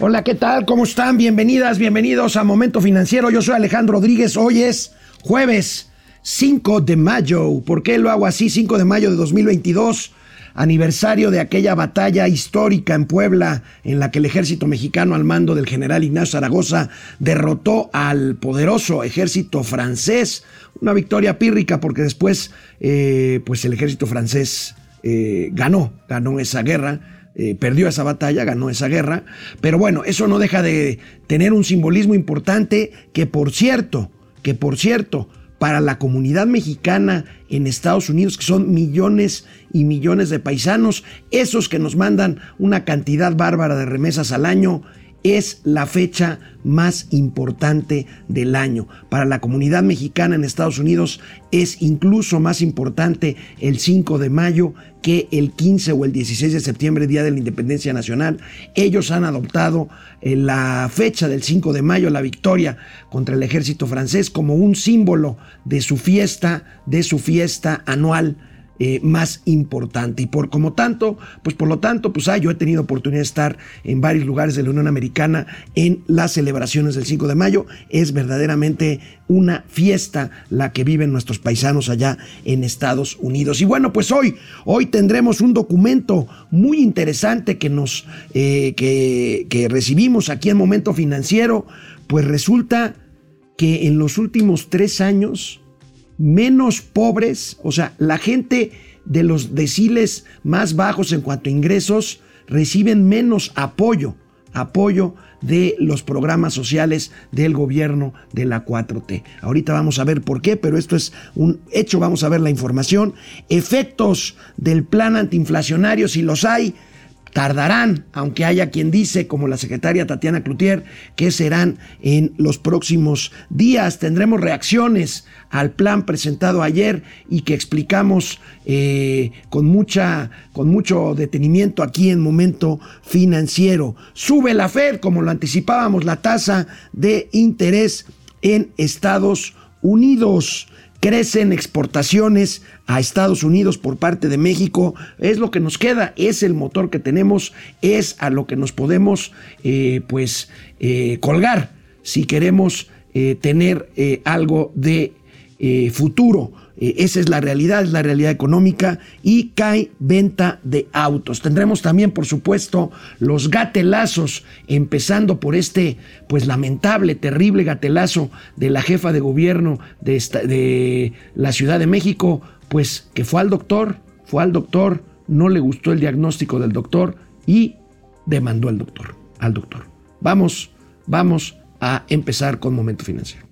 Hola, ¿qué tal? ¿Cómo están? Bienvenidas, bienvenidos a Momento Financiero. Yo soy Alejandro Rodríguez. Hoy es jueves 5 de mayo. ¿Por qué lo hago así? 5 de mayo de 2022 aniversario de aquella batalla histórica en Puebla en la que el ejército mexicano al mando del general Ignacio Zaragoza derrotó al poderoso ejército francés. Una victoria pírrica porque después eh, pues el ejército francés eh, ganó, ganó esa guerra. Eh, perdió esa batalla, ganó esa guerra, pero bueno, eso no deja de tener un simbolismo importante que por cierto, que por cierto, para la comunidad mexicana en Estados Unidos, que son millones y millones de paisanos, esos que nos mandan una cantidad bárbara de remesas al año, es la fecha más importante del año. Para la comunidad mexicana en Estados Unidos es incluso más importante el 5 de mayo que el 15 o el 16 de septiembre, Día de la Independencia Nacional. Ellos han adoptado eh, la fecha del 5 de mayo, la victoria contra el ejército francés, como un símbolo de su fiesta, de su fiesta anual eh, más importante. Y por como tanto, pues por lo tanto, pues ah, yo he tenido oportunidad de estar en varios lugares de la Unión Americana en las celebraciones del 5 de mayo. Es verdaderamente una fiesta la que viven nuestros paisanos allá en Estados Unidos. Y bueno, pues hoy, hoy tendremos un documento muy interesante que nos eh, que, que recibimos aquí en Momento Financiero. Pues resulta que en los últimos tres años menos pobres, o sea, la gente de los deciles más bajos en cuanto a ingresos reciben menos apoyo, apoyo de los programas sociales del gobierno de la 4T. Ahorita vamos a ver por qué, pero esto es un hecho, vamos a ver la información. Efectos del plan antiinflacionario, si los hay, tardarán, aunque haya quien dice, como la secretaria Tatiana Cloutier, que serán en los próximos días. Tendremos reacciones al plan presentado ayer y que explicamos eh, con, mucha, con mucho detenimiento aquí en Momento Financiero. Sube la Fed, como lo anticipábamos, la tasa de interés en Estados Unidos crecen exportaciones a Estados Unidos por parte de México. Es lo que nos queda, es el motor que tenemos, es a lo que nos podemos eh, pues eh, colgar si queremos eh, tener algo de futuro. Eh, esa es la realidad, es la realidad económica y cae venta de autos. Tendremos también, por supuesto, los gatelazos, empezando por este, pues lamentable, terrible gatelazo de la jefa de gobierno de, de la Ciudad de México, pues que fue al doctor, fue al doctor, no le gustó el diagnóstico del doctor y demandó al doctor, al doctor. Vamos, vamos a empezar con Momento Financiero.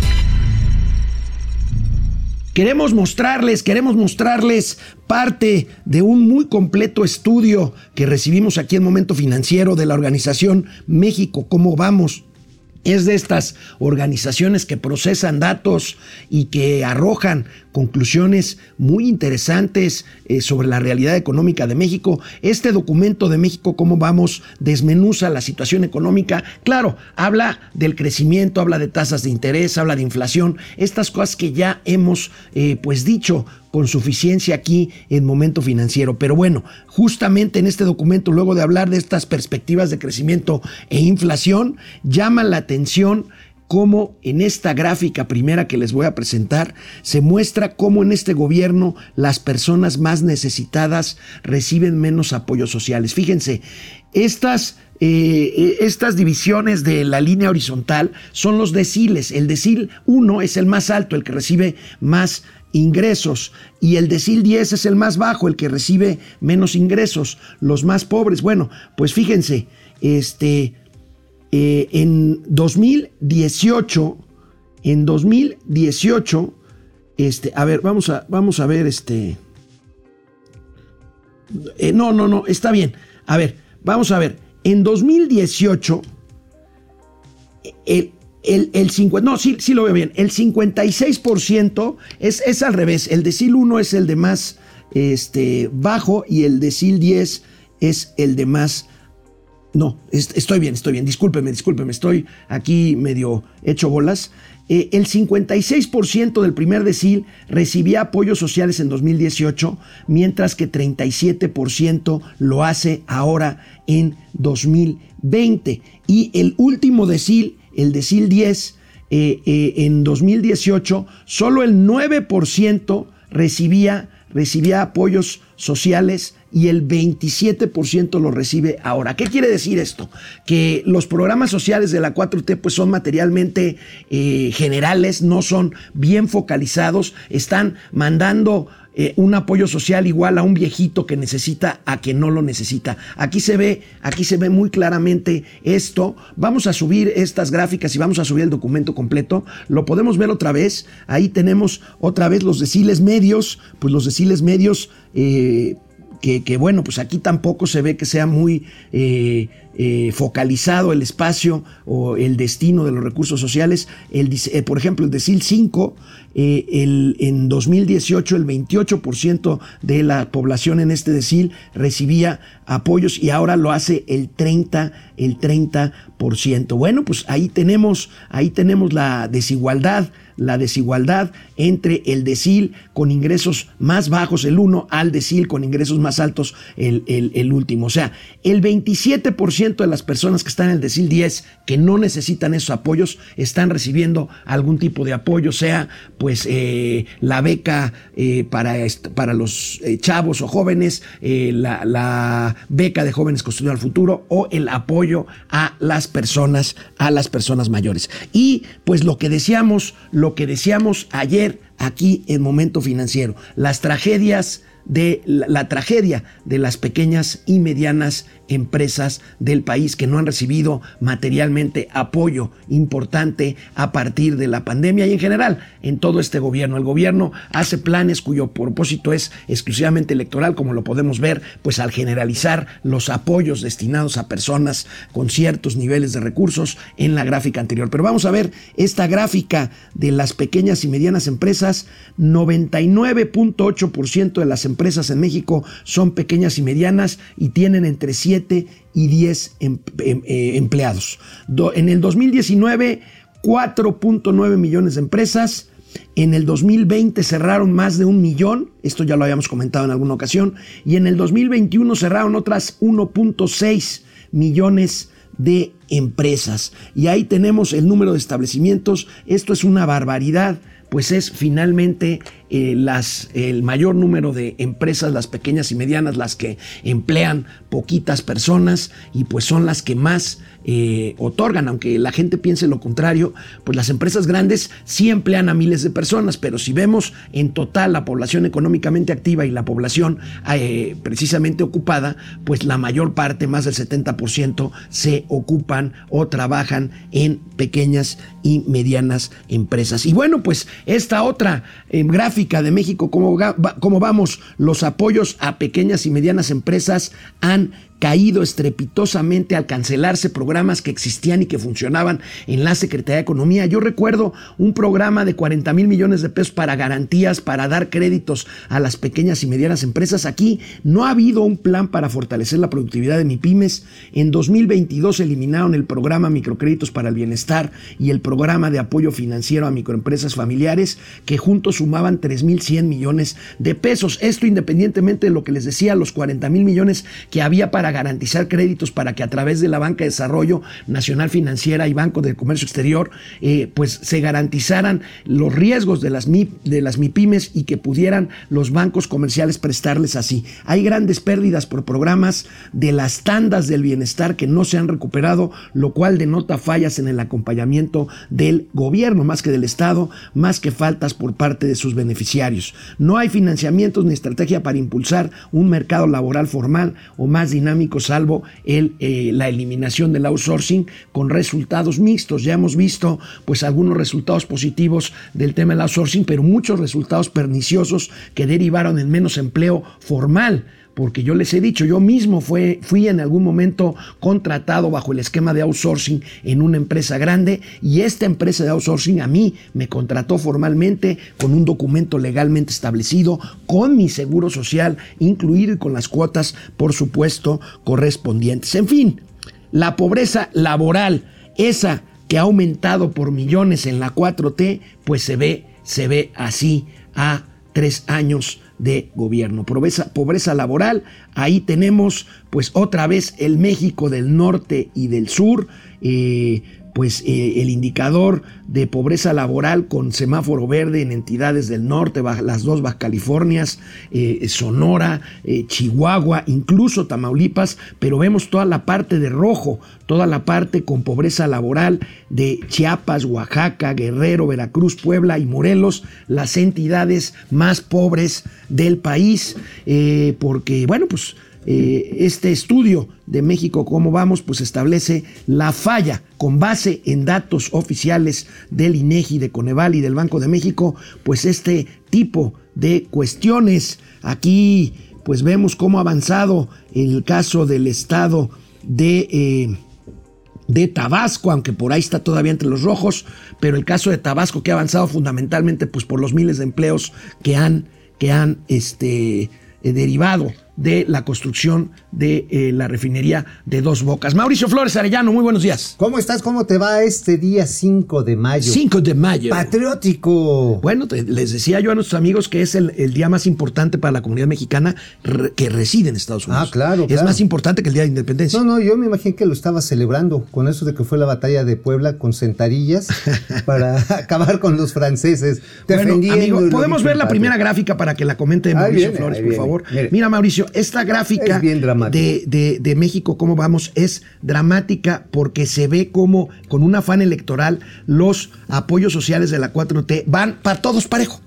Queremos mostrarles, queremos mostrarles parte de un muy completo estudio que recibimos aquí en Momento Financiero de la organización México, ¿cómo vamos? Es de estas organizaciones que procesan datos y que arrojan conclusiones muy interesantes eh, sobre la realidad económica de México. Este documento de México, cómo vamos, desmenuza la situación económica. Claro, habla del crecimiento, habla de tasas de interés, habla de inflación, estas cosas que ya hemos eh, pues dicho con suficiencia aquí en momento financiero. Pero bueno, justamente en este documento, luego de hablar de estas perspectivas de crecimiento e inflación, llama la atención cómo en esta gráfica primera que les voy a presentar se muestra cómo en este gobierno las personas más necesitadas reciben menos apoyos sociales. Fíjense, estas, eh, estas divisiones de la línea horizontal son los deciles. El decil 1 es el más alto, el que recibe más ingresos y el decil 10 es el más bajo, el que recibe menos ingresos, los más pobres. Bueno, pues fíjense, este, eh, en 2018, en 2018, este, a ver, vamos a, ver, este, eh, no, no, no, está bien. A ver, vamos a ver, en 2018, el, el, el 50, no, sí, sí lo veo bien. El 56% es, es al revés. El decil 1 es el de más este, bajo y el decil 10 es el de más no, estoy bien, estoy bien. Discúlpeme, discúlpeme. Estoy aquí medio hecho bolas. Eh, el 56% del primer decil recibía apoyos sociales en 2018, mientras que 37% lo hace ahora en 2020. Y el último decil, el decil 10, eh, eh, en 2018, solo el 9% recibía, recibía apoyos sociales y el 27% lo recibe ahora. ¿Qué quiere decir esto? Que los programas sociales de la 4T pues son materialmente eh, generales, no son bien focalizados, están mandando eh, un apoyo social igual a un viejito que necesita a que no lo necesita. Aquí se ve, aquí se ve muy claramente esto. Vamos a subir estas gráficas y vamos a subir el documento completo. Lo podemos ver otra vez. Ahí tenemos otra vez los deciles medios, pues los deciles medios. Eh, que, bueno, pues aquí tampoco se ve que sea muy eh, eh, focalizado el espacio o el destino de los recursos sociales. El, eh, por ejemplo, el decil 5, el, en 2018 el 28% de la población en este decil recibía apoyos y ahora lo hace el 30, el 30%. Bueno, pues ahí tenemos, ahí tenemos la desigualdad la desigualdad entre el decil con ingresos más bajos, el 1, al decil con ingresos más altos, el, el, último. O sea, el 27% de las personas que están en el decil 10 que no necesitan esos apoyos están recibiendo algún tipo de apoyo, sea pues eh, la beca eh, para, para los eh, chavos o jóvenes, la, la, beca de jóvenes construyendo el futuro o el apoyo a las personas, a las personas mayores. Y pues lo que decíamos, lo que decíamos ayer aquí en Momento Financiero, las tragedias de la, tragedia de las pequeñas y medianas empresas del país que no han recibido materialmente apoyo importante a partir de la pandemia y en general en todo este gobierno. El gobierno hace planes cuyo propósito es exclusivamente electoral, como lo podemos ver, pues al generalizar los apoyos destinados a personas con ciertos niveles de recursos en la gráfica anterior. Pero vamos a ver esta gráfica de las pequeñas y medianas empresas, 99.8% de las empresas en México son pequeñas y medianas y tienen entre 7 y 10 em, em, eh, empleados. en el 2019, 4.9 millones de empresas. En el 2020 cerraron más de un millón, esto ya lo habíamos comentado en alguna ocasión, y en el 2021 cerraron otras 1.6 millones de empresas. Y ahí tenemos el número de establecimientos, esto es una barbaridad pues es finalmente eh, las, el mayor número de empresas, las pequeñas y medianas, las que emplean poquitas personas y pues son las que más eh, otorgan, aunque la gente piense lo contrario, pues las empresas grandes sí emplean a miles de personas, pero si vemos en total la población económicamente activa y la población eh, precisamente ocupada, pues la mayor parte, más del 70%, se ocupan o trabajan en pequeñas y medianas empresas. Y bueno, pues esta otra gráfica de México, cómo, cómo vamos, los apoyos a pequeñas y medianas empresas han caído estrepitosamente al cancelarse programas que existían y que funcionaban en la Secretaría de Economía. Yo recuerdo un programa de 40 mil millones de pesos para garantías, para dar créditos a las pequeñas y medianas empresas. Aquí no ha habido un plan para fortalecer la productividad de MIPIMES. En 2022 eliminaron el programa Microcréditos para el Bienestar y el programa de apoyo financiero a microempresas familiares que juntos sumaban 3.100 millones de pesos. Esto independientemente de lo que les decía, los 40 mil millones que había para garantizar créditos para que a través de la Banca de Desarrollo Nacional Financiera y Banco de Comercio Exterior, eh, pues se garantizaran los riesgos de las, de las MIPIMES y que pudieran los bancos comerciales prestarles así. Hay grandes pérdidas por programas de las tandas del bienestar que no se han recuperado, lo cual denota fallas en el acompañamiento del gobierno, más que del Estado, más que faltas por parte de sus beneficiarios. No hay financiamientos ni estrategia para impulsar un mercado laboral formal o más dinámico salvo eh, la eliminación del outsourcing con resultados mixtos. Ya hemos visto pues algunos resultados positivos del tema del outsourcing, pero muchos resultados perniciosos que derivaron en menos empleo formal porque yo les he dicho, yo mismo fue, fui en algún momento contratado bajo el esquema de outsourcing en una empresa grande y esta empresa de outsourcing a mí me contrató formalmente con un documento legalmente establecido, con mi seguro social incluido y con las cuotas, por supuesto, correspondientes. En fin, la pobreza laboral, esa que ha aumentado por millones en la 4T, pues se ve, se ve así a tres años de gobierno. Pobreza, pobreza laboral, ahí tenemos pues otra vez el México del norte y del sur. Eh, pues eh, el indicador de pobreza laboral con semáforo verde en entidades del norte, las dos Baja Californias, eh, Sonora, eh, Chihuahua, incluso Tamaulipas, pero vemos toda la parte de rojo, toda la parte con pobreza laboral de Chiapas, Oaxaca, Guerrero, Veracruz, Puebla y Morelos, las entidades más pobres del país, porque bueno, pues este estudio de México, cómo vamos, pues establece la falla con base en datos oficiales del INEGI, de Coneval y del Banco de México, pues este tipo de cuestiones. Aquí pues vemos cómo ha avanzado el caso del estado de... Eh, de Tabasco, aunque por ahí está todavía entre los rojos, pero el caso de Tabasco que ha avanzado fundamentalmente pues por los miles de empleos que han, que han este, eh, derivado de la construcción de eh, la refinería de Dos Bocas. Mauricio Flores Arellano, muy buenos días. ¿Cómo estás? ¿Cómo te va este día 5 de mayo? 5 de mayo. Patriótico. Bueno, les decía yo a nuestros amigos que es el, día más importante para la comunidad mexicana que reside en Estados Unidos. Ah, claro. Es más importante que el Día de Independencia. No, no, yo me imaginé que lo estaba celebrando con eso de que fue la batalla de Puebla con sentarillas para acabar con los franceses. Bueno, amigo, podemos ver la primera gráfica para que la comente Mauricio Flores, por favor. Mira, Mauricio, esta gráfica de, de, México, cómo vamos, es dramática porque se ve como con un afán electoral los apoyos sociales de la 4T van para todos parejo.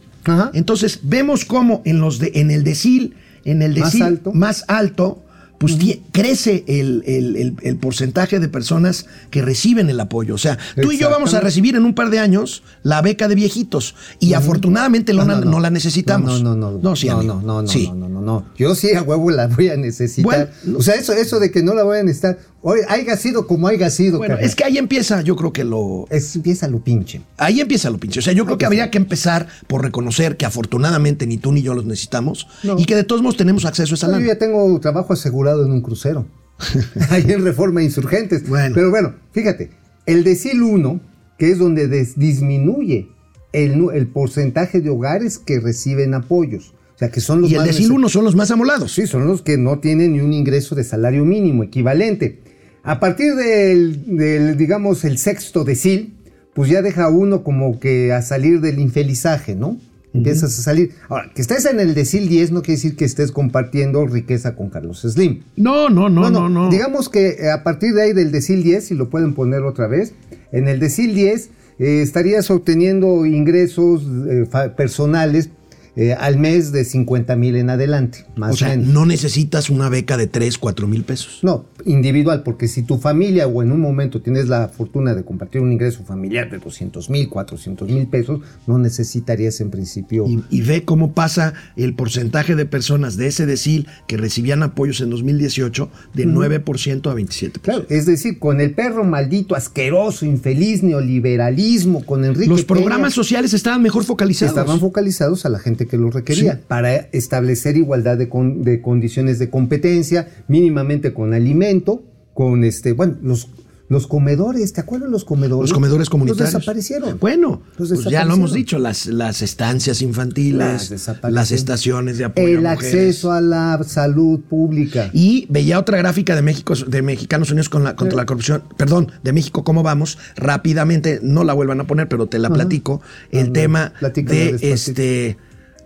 Entonces, vemos cómo en, los de, en el decil, en el decil más alto pues crece el, porcentaje de personas que reciben el apoyo. O sea, tú y yo vamos a recibir en un par de años la beca de viejitos y afortunadamente no, la necesitamos. No, no, no. No, sí, no, no, no, no, sí. no, no, no, Yo sí a huevo la voy a necesitar. o sea, eso, eso de que no la voy a necesitar, Hoy haya sido como haya sido. Bueno, es que ahí empieza, yo creo que lo. Es, empieza lo pinche. Ahí empieza lo pinche. O sea, yo creo que habría que empezar por reconocer que afortunadamente ni tú ni yo los necesitamos y que de todos modos tenemos acceso a esa lana. Yo ya tengo trabajo asegurado en un crucero. ahí en Reforma Insurgentes. Bueno. Pero bueno, fíjate, el decil 1, que es donde disminuye el, el porcentaje de hogares que reciben apoyos. O sea, que son los y el decil 1 son los más amolados. Sí, son los que no tienen ni un ingreso de salario mínimo equivalente. A partir del, digamos, el sexto decil, pues ya deja uno como que a salir del infelizaje, ¿no? Empiezas a salir. Ahora, que estés en el decil 10 no quiere decir que estés compartiendo riqueza con Carlos Slim. No, no, no, no, no. Digamos que eh, a partir de ahí del decil 10, si lo pueden poner otra vez, en el decil 10 eh, estarías obteniendo ingresos eh, personales eh, al mes de 50 mil en adelante, más o sea, no necesitas una beca de 3, 4 mil pesos. No, individual, porque si tu familia o en un momento tienes la fortuna de compartir un ingreso familiar de 200 mil, 400 mil pesos, no necesitarías en principio... Y, ve cómo pasa el porcentaje de personas de ese decil que recibían apoyos en 2018 de 9% a 27%. Claro, es decir, con el perro maldito, asqueroso, infeliz, neoliberalismo, con Enrique Los programas sociales estaban mejor focalizados. Estaban focalizados a la gente que lo requería, para establecer igualdad de, de, condiciones de competencia, mínimamente con alimento, con este, bueno, los, los comedores, ¿te acuerdas los comedores? Los comedores comunitarios. Los desaparecieron. Bueno, pues ya lo hemos dicho, las, las estancias infantiles, las, estaciones de apoyo. El acceso a la salud pública. Y veía otra gráfica de México, de Mexicanos Unidos con la, contra la corrupción, perdón, de México, ¿cómo vamos? Rápidamente, no la vuelvan a poner, pero te la platico. El tema de este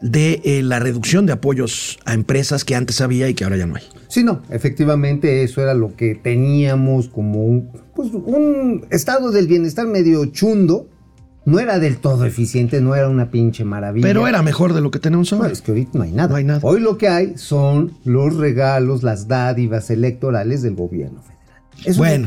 de eh, la reducción de apoyos a empresas que antes había y que ahora ya no hay. Sí, no, efectivamente eso era lo que teníamos como un, pues, un estado del bienestar medio chundo. No era del todo eficiente, no era una pinche maravilla. Pero era mejor de lo que tenemos ahora. es que ahorita no hay nada. No hay nada. Hoy lo que hay son los regalos, las dádivas electorales del gobierno federal. Eso bueno,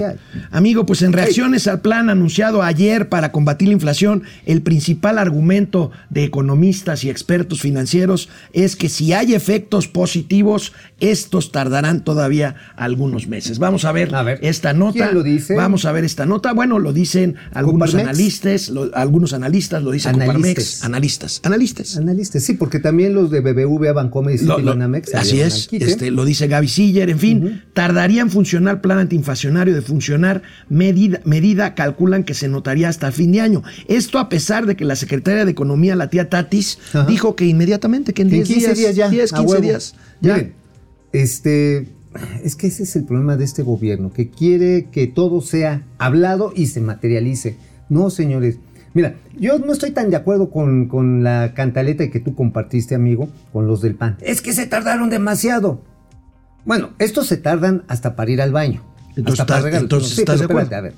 amigo, pues en reacciones al plan anunciado ayer para combatir la inflación, el principal argumento de economistas y expertos financieros es que si hay efectos positivos, estos tardarán todavía algunos meses. Vamos a ver, A ver, esta nota. ¿quién lo dice? Vamos a ver esta nota. Bueno, lo dicen algunos ¿Coparmex? analistas, lo- algunos analistas, lo dice Analistas. Coparmex. Analistas, analistas. Analistas, sí, porque también los de BBVA, Bancomer y Citibanamex así es, este, lo dice Gaby Siller, en fin, tardaría en funcionar plan de funcionar medida, medida, calculan que se notaría hasta el fin de año. Esto a pesar de que la secretaria de Economía, la tía Tatis, Ajá. dijo que inmediatamente, que en En 10 15 días, ya. 10, a 15 huevo. días, ya. Miren, este, es que ese es el problema de este gobierno, que quiere que todo sea hablado y se materialice. No, señores. Mira, yo no estoy tan de acuerdo con, con la cantaleta que tú compartiste, amigo, con los del PAN. Es que se tardaron demasiado. Bueno, estos se tardan hasta para ir al baño. Entonces hasta estás- entonces Sí, estás de acuerdo. espérate, a ver.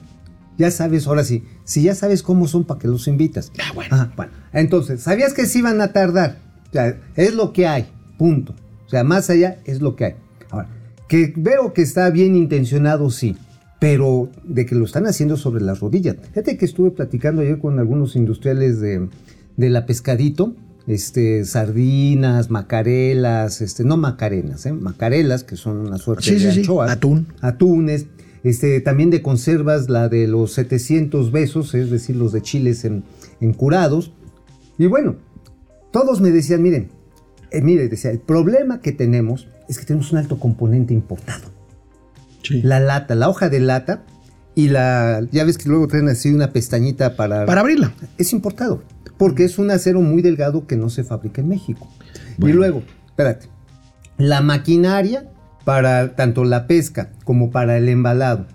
Ya sabes, ahora sí, si ya sabes cómo son, ¿para qué los invitas? Ah, bueno. Ajá, bueno. Entonces, ¿sabías que sí iban a tardar? O sea, es lo que hay, punto. O sea, más allá es lo que hay. Ahora, que veo que está bien intencionado, sí, pero de que lo están haciendo sobre las rodillas. Fíjate que estuve platicando ayer con algunos industriales de, de la pescadito, este, sardinas, macarelas, este, no macarenas, ¿eh? macarelas, que son una suerte Sí, de sí, sí, anchoas. atún. Atunes, este, también de conservas, la de los 700 besos, es decir, los de chiles en, en curados. Y bueno, todos me decían, miren, eh, mire, decía, el problema que tenemos es que tenemos un alto componente importado. Sí. La lata, la hoja de lata y la, ya ves que luego traen así una pestañita para... Para abrirla. Es importado, porque es un acero muy delgado que no se fabrica en México. Bueno. Y luego, espérate, la maquinaria para tanto la pesca como para el embalado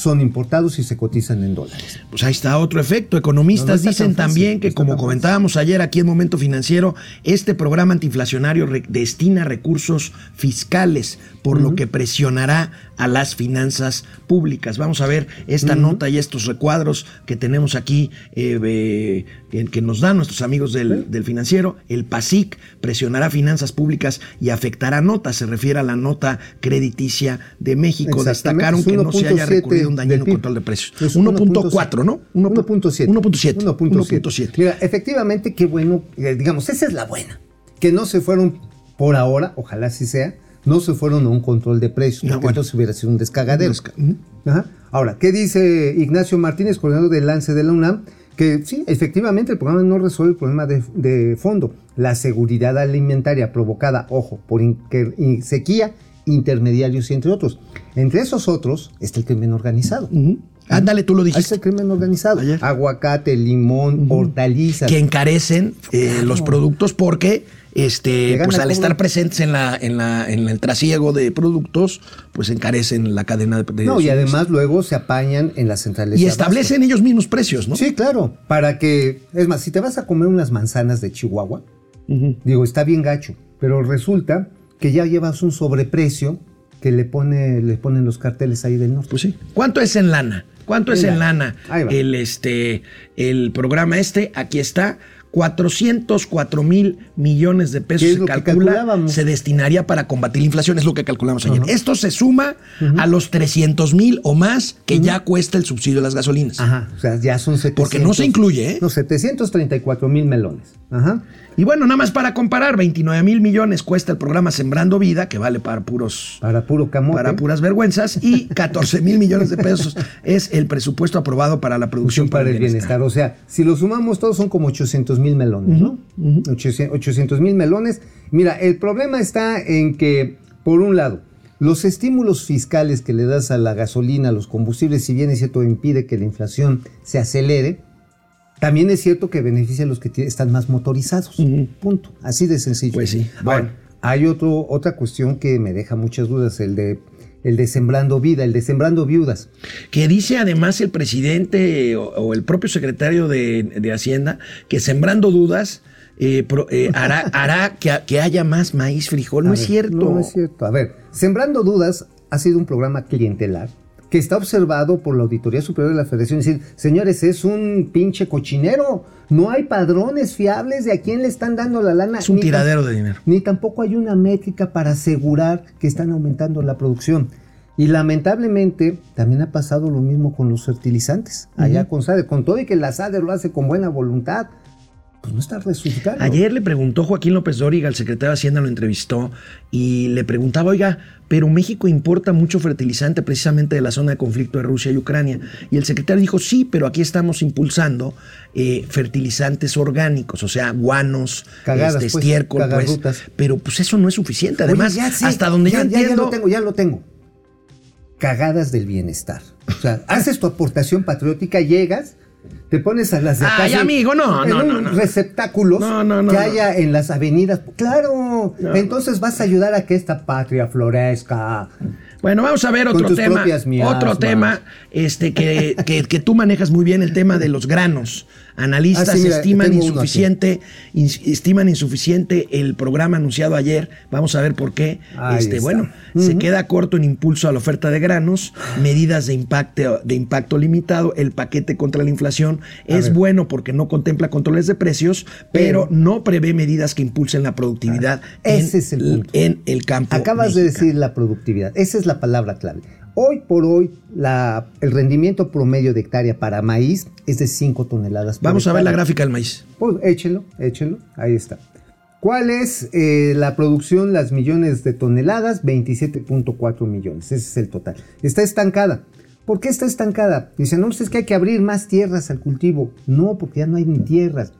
son importados y se cotizan en dólares. Pues ahí está otro efecto. Economistas No, no está dicen fácil, también que, como fácil. comentábamos ayer aquí en Momento Financiero, este programa antiinflacionario re- destina recursos fiscales, por lo que presionará a las finanzas públicas. Vamos a ver esta nota y estos recuadros que tenemos aquí, eh, eh, que, nos dan nuestros amigos del, del financiero. El PASIC presionará finanzas públicas y afectará notas. Se refiere a la nota crediticia de México. Destacaron es que no se haya 1.7 recurrido un dañino control de precios. Es 1.4, ¿no? 1.7. 1.7. 1.7. Mira, efectivamente, qué bueno, eh, digamos, esa es la buena. Que no se fueron por ahora, ojalá así sea, no se fueron a un control de precios, No, porque bueno. entonces hubiera sido un descagadero. Desca- Ujú. Ajá. Ahora, ¿qué dice Ignacio Martínez, coordinador del lance de la UNAM? Que sí, efectivamente el programa no resuelve el problema de, de fondo, la seguridad alimentaria provocada, ojo, por sequía, intermediarios y entre otros. Entre esos otros está el crimen organizado. Ándale, tú lo Ahí está dijiste. el crimen organizado. Ayer. Aguacate, limón, hortalizas. Que encarecen eh, los productos porque este, pues el al estar presentes en la, en la, en el trasiego de productos, pues encarecen la cadena de, de No, y además luego se apañan en las centrales. y de abasto. establecen ellos mismos precios, ¿no? Sí, claro. Para que, es más, si te vas a comer unas manzanas de Chihuahua, digo, está bien gacho, pero resulta que ya llevas un sobreprecio que le pone, le ponen los carteles ahí del norte. Pues sí. ¿Cuánto es en lana? ¿Cuánto es En lana. El, este, el programa este, aquí está. 404 mil millones de pesos ¿Qué es se calcula, se destinaría para combatir la inflación, es lo que calculamos ayer. Esto se suma a los 300 mil o más que ya cuesta el subsidio de las gasolinas. Ajá, o sea, ya son 700. Porque no se incluye, ¿eh? No, 734 mil melones. Ajá. Y bueno, nada más para comparar, 29 mil millones cuesta el programa Sembrando Vida, que vale para puros Para puro camote. para puras vergüenzas, y 14 mil millones de pesos es el presupuesto aprobado para la producción para el bienestar. O sea, si lo sumamos todos son como 800 mil melones, ¿no? 800 mil melones. Mira, el problema está en que, por un lado, los estímulos fiscales que le das a la gasolina, a los combustibles, si bien es cierto, impide que la inflación se acelere, también es cierto que beneficia a los que están más motorizados. Punto. Así de sencillo. Pues sí. Bueno, Bueno. hay otro, otra cuestión que me deja muchas dudas, el de, el de sembrando vida, el de sembrando viudas. Que dice además el presidente o, o el propio secretario de, de Hacienda que sembrando dudas eh, pro- eh, hará, hará que, que haya más maíz frijol. No A es ver, cierto. No es cierto. A ver, Sembrando Dudas ha sido un programa clientelar que está observado por la Auditoría Superior de la Federación. Es decir, señores, es un pinche cochinero. No hay padrones fiables de a quién le están dando la lana. Es un ni tiradero de dinero. Ni tampoco hay una métrica para asegurar que están aumentando la producción. Y lamentablemente también ha pasado lo mismo con los fertilizantes. Allá con SADE, con todo y que la SADE lo hace con buena voluntad, pues no está resultando. Ayer le preguntó Joaquín López Dóriga, el secretario de Hacienda lo entrevistó y le preguntaba, oiga, pero México importa mucho fertilizante precisamente de la zona de conflicto de Rusia y Ucrania. Y el secretario dijo, sí, pero aquí estamos impulsando eh, fertilizantes orgánicos, o sea, guanos, Cagadas, este, pues, estiércol, pues. Pero pues eso no es suficiente. Oye, Además, ya, hasta donde ya, yo ya, entiendo... Ya lo tengo, ya lo tengo. Cagadas del bienestar. O sea, haces tu aportación patriótica, llegas, te pones a las de Ay, acá, amigo, no, en no, no, no. receptáculos No, que haya en las avenidas. Claro, entonces vas a ayudar a que esta patria florezca. Bueno, vamos a ver otro tema. Otro tema este, que, que- que tú manejas muy bien, el tema de los granos. Analistas Ah, sí, mira, estiman insuficiente, ins- estiman insuficiente el programa anunciado ayer. Vamos a ver por qué. Ahí este, está. bueno, se queda corto en impulso a la oferta de granos, medidas de impacto, de impacto limitado, el paquete contra la inflación es ver. bueno porque no contempla controles de precios, pero, Pero- no prevé medidas que impulsen la productividad en, Ese es el punto. en el campo. Acabas de decir la productividad. Esa es la palabra clave. Hoy por hoy, la- el rendimiento promedio de hectárea para maíz es de 5 toneladas por Vamos a ver la gráfica del maíz. Pues échelo, échelo, ahí está. ¿Cuál es eh, la producción, las millones de toneladas? 27.4 millones, ese es el total. Está estancada. ¿Por qué está estancada? Dicen, no, pues es que hay que abrir más tierras al cultivo. No, porque ya no hay ni tierras.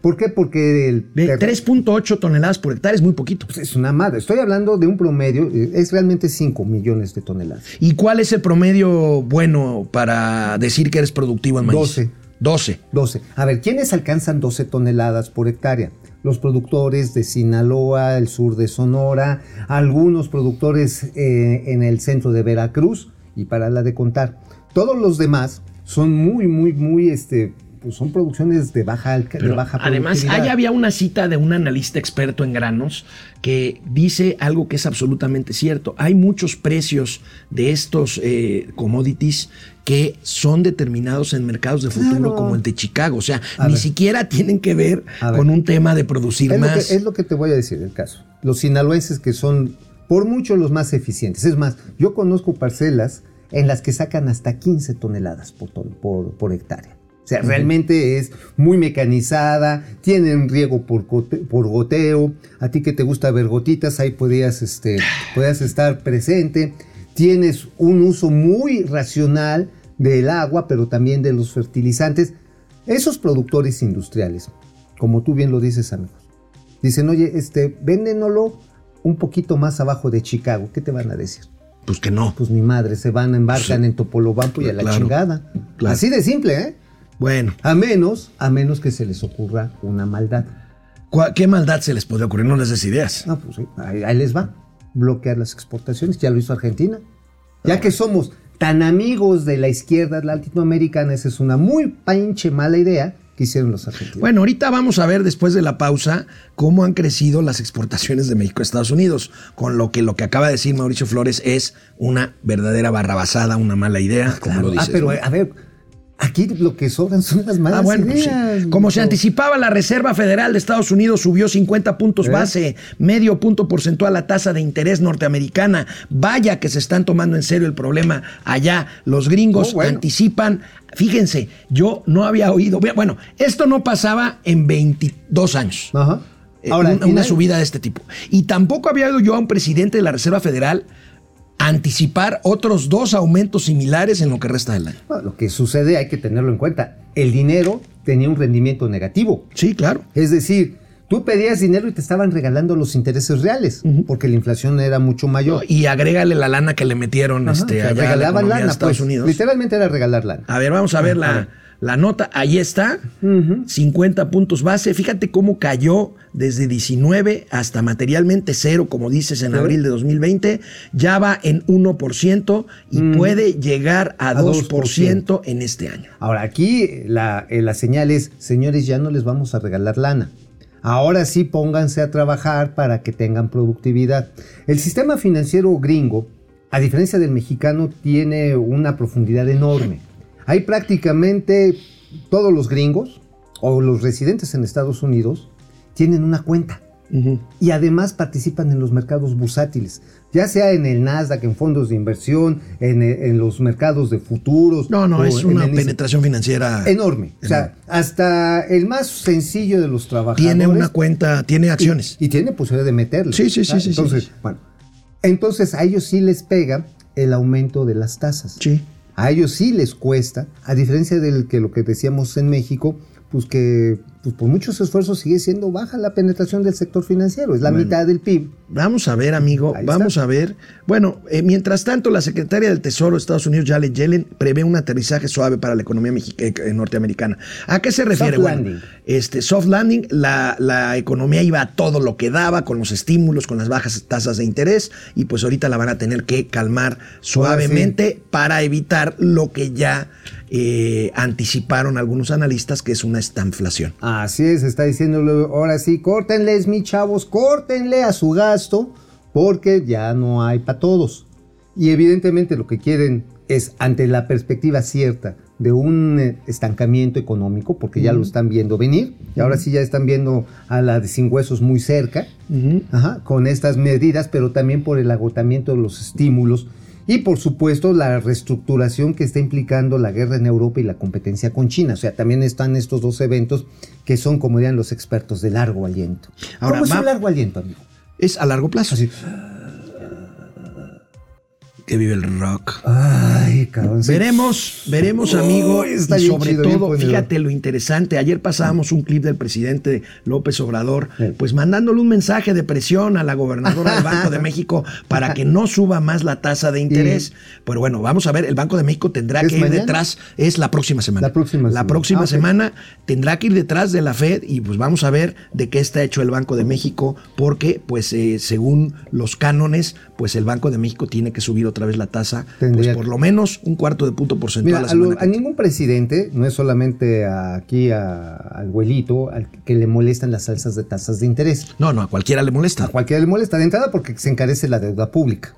¿Por qué? Porque el Ve, ter- 3.8 toneladas por hectárea es muy poquito. pues es una madre. Estoy hablando de un promedio, eh, es realmente 5 millones de toneladas. ¿Y cuál es el promedio bueno para decir que eres productivo en maíz? 12. 12. 12. A ver, ¿quiénes alcanzan 12 toneladas por hectárea? Los productores de Sinaloa, el sur de Sonora, algunos productores eh, en el centro de Veracruz y para la de contar. Todos los demás son muy, muy, muy, este, pues son producciones de baja, alca- de Pero baja además, ahí había una cita de un analista experto en granos que dice algo que es absolutamente cierto. Hay muchos precios de estos eh, commodities que son determinados en mercados de futuro Claro. como el de Chicago. O sea, A ni ver. siquiera tienen que ver con un tema de producir es lo, más. que, es lo que te voy a decir el caso. Los sinaloenses que son por mucho los más eficientes. Es más, yo conozco parcelas en las que sacan hasta 15 toneladas por, ton- por, por hectárea. O sea, realmente es muy mecanizada, tienen riego por, gote- por goteo. A ti que te gusta ver gotitas, ahí podías, este, podías estar presente. Tienes un uso muy racional del agua, pero también de los fertilizantes. Esos productores industriales, como tú bien lo dices, amigos, dicen, oye, este, véndenoslo un poquito más abajo de Chicago. ¿Qué te van a decir? Pues que no. Pues mi madre, se van, embarcan Sí. en Topolobampo y a la Claro, chingada. claro. Así de simple, ¿eh? Bueno, A menos, a menos que se les ocurra una maldad. ¿cuá- ¿qué maldad se les podría ocurrir? No les des ideas. No, pues sí, ahí, ahí les va. Bloquear las exportaciones, ya lo hizo Argentina. Ya que somos tan amigos de la izquierda latinoamericana, esa es una muy pinche mala idea que hicieron los argentinos. Bueno, ahorita vamos a ver después de la pausa cómo han crecido las exportaciones de México a Estados Unidos, con lo que lo que acaba de decir Mauricio Flores es una verdadera barrabasada, una mala idea, como lo dices. ah, pero ¿no? a ver, aquí lo que sobran son las malas Ah, bueno, pues sí. ideas. Como se anticipaba, la Reserva Federal de Estados Unidos subió 50 puntos ¿Eh? base, medio punto porcentual la tasa de interés norteamericana. Vaya que se están tomando en serio el problema allá. Los gringos Oh, bueno. anticipan. Fíjense, yo no había oído. Bueno, esto no pasaba en 22 años. Ajá. Eh, Ahora, una, una subida de este tipo. Y tampoco había oído yo a un presidente de la Reserva Federal anticipar otros dos aumentos similares en lo que resta del año. Bueno, lo que sucede hay que tenerlo en cuenta. El dinero tenía un rendimiento negativo. Sí, claro. Es decir, tú pedías dinero y te estaban regalando los intereses reales, porque la inflación era mucho mayor. Y agrégale la lana que le metieron Ajá, este, allá a la regalaban economía de lana, Estados pues. Unidos. Literalmente era regalar lana. A ver, vamos a ver a la, ver. La nota. Ahí está. 50 puntos base. Fíjate cómo cayó desde 19 hasta materialmente cero, como dices, en ¿Sí? abril de 2020. Ya va en 1% y puede llegar a, A 2% en este año. Ahora, aquí la, eh, la señal es, señores, ya no les vamos a regalar lana. Ahora sí pónganse a trabajar para que tengan productividad. El sistema financiero gringo, a diferencia del mexicano, tiene una profundidad enorme. Hay prácticamente todos los gringos o los residentes en Estados Unidos tienen una cuenta. y además participan en los mercados bursátiles, ya sea en el Nasdaq, en fondos de inversión, en, eh, en los mercados de futuros. No, no, es una penetración financiera enorme. O sea, hasta el más sencillo de los trabajadores. Tiene una cuenta, tiene acciones. Y, y tiene posibilidad de meterle. Sí, sí, sí, sí, Entonces, sí. bueno. Entonces a ellos sí les pega el aumento de las tasas. Sí. A ellos sí les cuesta, a diferencia que lo que decíamos en México, pues que pues por muchos esfuerzos sigue siendo baja la penetración del sector financiero, es la Bueno. mitad del PIB. Vamos a ver, amigo, Ahí vamos está. a ver. Bueno, eh, mientras tanto, la secretaria del Tesoro de Estados Unidos, Janet Yellen, prevé un aterrizaje suave para la economía eh, eh, norteamericana. ¿A qué se refiere? Soft Bueno, landing. este soft landing, la, la economía iba a todo lo que daba, con los estímulos, con las bajas tasas de interés, y pues ahorita la van a tener que calmar suavemente para evitar lo que ya eh, anticiparon algunos analistas, que es una estanflación. Así es, está diciéndole ahora sí, córtenles, mis chavos, córtenle a su gasto, porque ya no hay para todos. Y evidentemente lo que quieren es, ante la perspectiva cierta de un eh, estancamiento económico, porque ya lo están viendo venir, y ahora sí ya están viendo a la de sin huesos muy cerca, ajá, con estas medidas, pero también por el agotamiento de los estímulos y por supuesto la reestructuración que está implicando la guerra en Europa y la competencia con China. O sea, también están estos dos eventos que son, como dirían los expertos, de largo aliento. Ahora, ¿Cómo es un largo aliento, amigo? Es a largo plazo. Así. Que vive el rock. Ay, cabrón. Veremos, veremos, amigo, está y sobre chido, todo, fíjate lo interesante. Ayer pasábamos un clip del presidente López Obrador, Sí. pues mandándole un mensaje de presión a la gobernadora del Banco de México para que no suba más la tasa de interés. Pero bueno, vamos a ver, el Banco de México tendrá ¿Es que ir mañana? detrás, es la próxima semana. La próxima La semana. próxima Ah, semana tendrá que ir detrás de la Fed y pues vamos a ver de qué está hecho el Banco de México, porque pues eh, según los cánones, pues el Banco de México tiene que subir otra vez la tasa, pues por lo menos un cuarto de punto porcentual Mira, la a, lo- ningún presidente, no es solamente aquí a- al abuelito, al que le molestan las alzas de tasas de interés. No, no, a cualquiera le molesta. A cualquiera le molesta de entrada porque se encarece la deuda pública.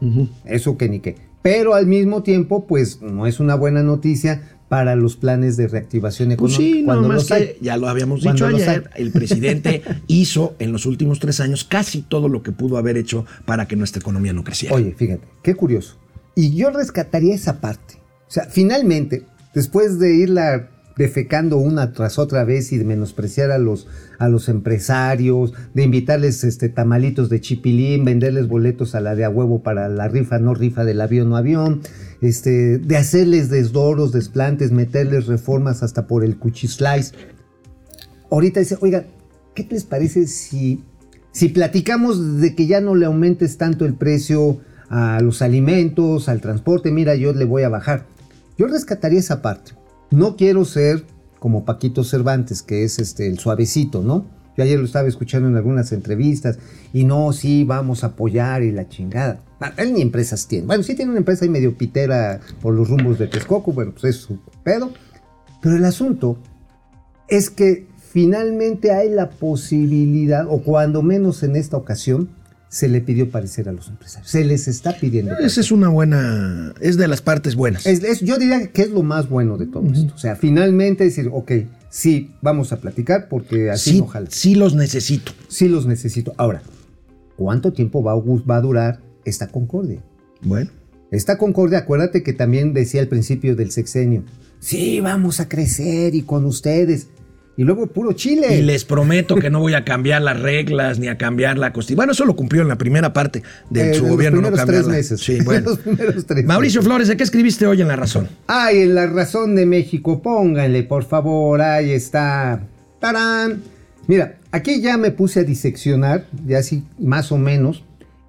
Eso que ni qué. Pero al mismo tiempo, pues no es una buena noticia para los planes de reactivación Pues económica. sí, cuando más los hay. que ya lo habíamos dicho ayer, el presidente hizo en los últimos tres años casi todo lo que pudo haber hecho para que nuestra economía no creciera. Oye, fíjate, qué curioso. Y yo rescataría esa parte. O sea, finalmente, después de irla defecando una tras otra vez y de menospreciar a los, a los empresarios, de invitarles este, tamalitos de chipilín, venderles boletos a la de a huevo para la rifa, no rifa del avión, no avión, este, de hacerles desdoros, desplantes, meterles reformas hasta por el cuchislice. Ahorita dice, oiga, ¿qué les parece si, si platicamos de que ya no le aumentes tanto el precio a los alimentos, al transporte? Mira, yo le voy a bajar. Yo rescataría esa parte. No quiero ser como Paquito Cervantes, que es este el suavecito, ¿no? Yo ayer lo estaba escuchando en algunas entrevistas y no, sí, vamos a apoyar y la chingada. Ah, Él ni empresas tiene. Bueno, sí tiene una empresa ahí medio pitera por los rumbos de Texcoco, bueno, pues es su pedo. Pero el asunto es que finalmente hay la posibilidad, o cuando menos en esta ocasión, se le pidió parecer a los empresarios. Se les está pidiendo. Esa parecer. es una buena, es de las partes buenas. Es- es- yo diría que es lo más bueno de todo esto. O sea, finalmente decir, ok, sí, vamos a platicar porque así sí, no jala. sí los necesito. Sí los necesito. Ahora, ¿cuánto tiempo va va a durar esta concordia? Bueno, Esta concordia, acuérdate que también decía al principio del sexenio, sí, vamos a crecer y con ustedes. Y luego puro Chile. y les prometo que no voy a cambiar las reglas ni a cambiar la constitución. Bueno, eso lo cumplió en la primera parte de Eh, su en gobierno. Los no primeros tres meses. Sí, bueno. Los primeros tres Mauricio meses. Flores, ¿de qué escribiste hoy en La Razón? Ay, en la razón de México, pónganle, por favor, ahí está. ¡Tarán! Mira, aquí ya me puse a diseccionar, ya así más o menos,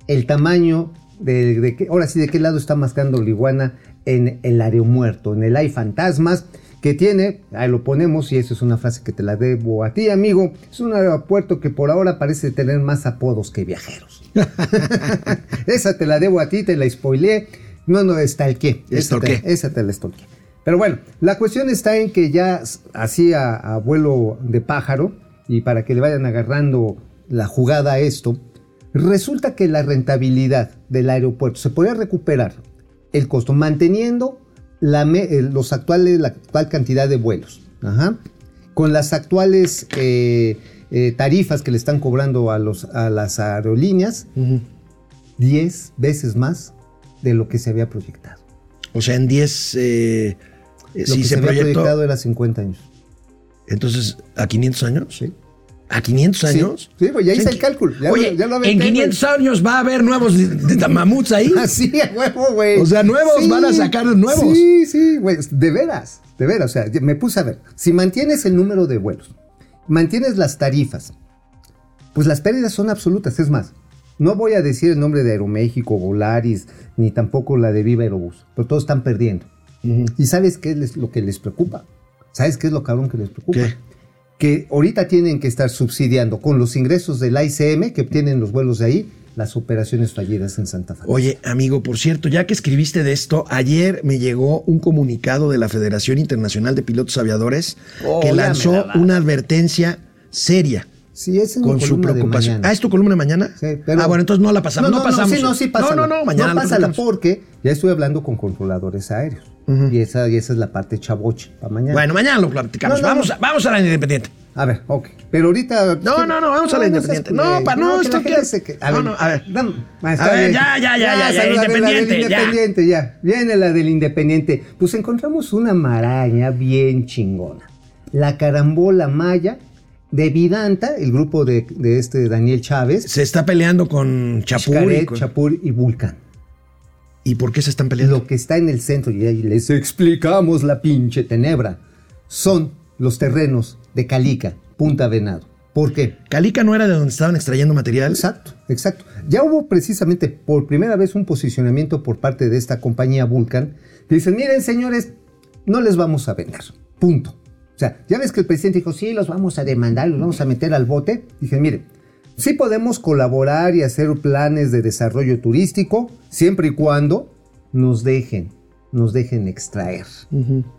el tamaño de, de qué, ahora sí, de qué lado está mascando la iguana en el aeromuerto, en el hay fantasmas, que tiene, ahí lo ponemos, y eso es una frase que te la debo a ti, amigo, es un aeropuerto que por ahora parece tener más apodos que viajeros. Esa te la debo a ti, te la spoileé. No, no, estalqué. Esa te, esa te la stalkeé. Pero bueno, la cuestión está en que ya así a, a vuelo de pájaro, y para que le vayan agarrando la jugada a esto, resulta que la rentabilidad del aeropuerto se podría recuperar el costo manteniendo la los actuales, la actual cantidad de vuelos. Ajá. Con las actuales eh, eh, tarifas que le están cobrando a, los, a las aerolíneas, 10 veces más de lo que se había proyectado. O sea, en 10, eh, Lo si que se, se, había proyectó, proyectado era 50 años. entonces, ¿a 500 años? Sí. ¿A 500 años? Sí, pues ya hice el cálculo. Ya Oye, lo- ya lo en aventé, 500 años va a haber nuevos mamuts ahí. Así, a huevo, güey. O sea, nuevos, van a sacar nuevos. Sí, sí, güey. De veras, de veras. O sea, me puse a ver. Si mantienes el número de vuelos, mantienes las tarifas, pues las pérdidas son absolutas. Es más, no voy a decir el nombre de Aeroméxico, Volaris, ni tampoco la de Viva Aerobús, pero todos están perdiendo. ¿Y sabes qué es lo que les preocupa? ¿Sabes qué es lo cabrón que les preocupa? ¿Qué? Que ahorita tienen que estar subsidiando con los ingresos del ICM que obtienen los vuelos de ahí las operaciones fallidas en Santa Fe. Oye, amigo, por cierto, ya que escribiste de esto, ayer me llegó un comunicado de la Federación Internacional de Pilotos Aviadores Oh, que lanzó la una advertencia seria Sí, es mi con su de preocupación. Ah, ¿es tu columna de mañana? Sí, pero- ah, bueno, entonces no la pasamos. No, pasamos. sí, no, sí, pásala. No, no, no, mañana No, pásala porque ya estoy hablando con controladores aéreos. Y, esa, y esa es la parte chaboche para mañana. Bueno, mañana lo platicamos. No, no, vamos, no. A, vamos a la independiente. A ver, ok. Pero ahorita. No, no, no, vamos a la independiente. No, pa- no, esto que- que- No, no, a ver. dam- ah, está A ver, ya, ya, ya, ya, ya, a ver, la del independiente, ya. independiente, ya. Viene la del independiente. Pues encontramos una maraña bien chingona. La carambola maya de Vidanta, el grupo de, de este Daniel Chávez. Se está peleando con Chapur. y con- Chapur y Vulcan. ¿Y por qué se están peleando? Lo que está en el centro, y ahí les explicamos la pinche tenebra, son los terrenos de Calica, Punta Venado. ¿Por qué? Calica no era de donde estaban extrayendo material. Exacto, exacto. Ya hubo precisamente por primera vez un posicionamiento por parte de esta compañía Vulcan que dicen, miren señores, no les vamos a vender. Punto. O sea, ya ves que el presidente dijo, sí, los vamos a demandar, los vamos a meter al bote. Dije, miren, sí podemos colaborar y hacer planes de desarrollo turístico siempre y cuando nos dejen, nos dejen extraer